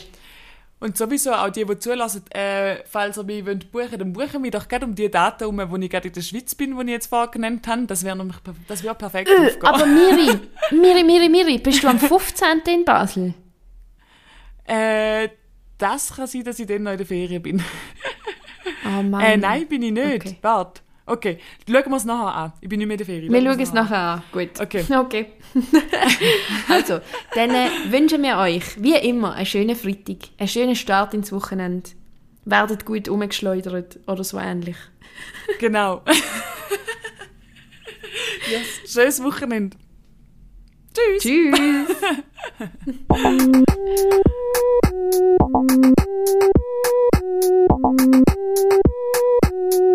Und sowieso auch die, die zulassen, äh, falls ihr mich wollt buchen dann buchen mich doch gerade um die Daten um, wo ich gerade in der Schweiz bin, die ich jetzt vorher genannt habe. Das wäre nämlich das wäre perfekt aufgehen. aber Miri, Miri, Miri, Miri, bist du am 15. in Basel? Äh, das kann sein, dass ich dann noch in der Ferien bin. Oh Mann. Äh, nein, bin ich nicht. Okay. Warte. Okay, schauen wir es nachher an. Ich bin nicht mehr in der Ferien. Wir Schauen es nachher an. Gut. Okay. Okay. also, dann äh, wünschen wir euch, wie immer, einen schönen Freitag, einen schönen Start ins Wochenende. Werdet gut umgeschleudert oder so ähnlich. Genau. yes. Schönes Wochenende. Tschüss. Tschüss.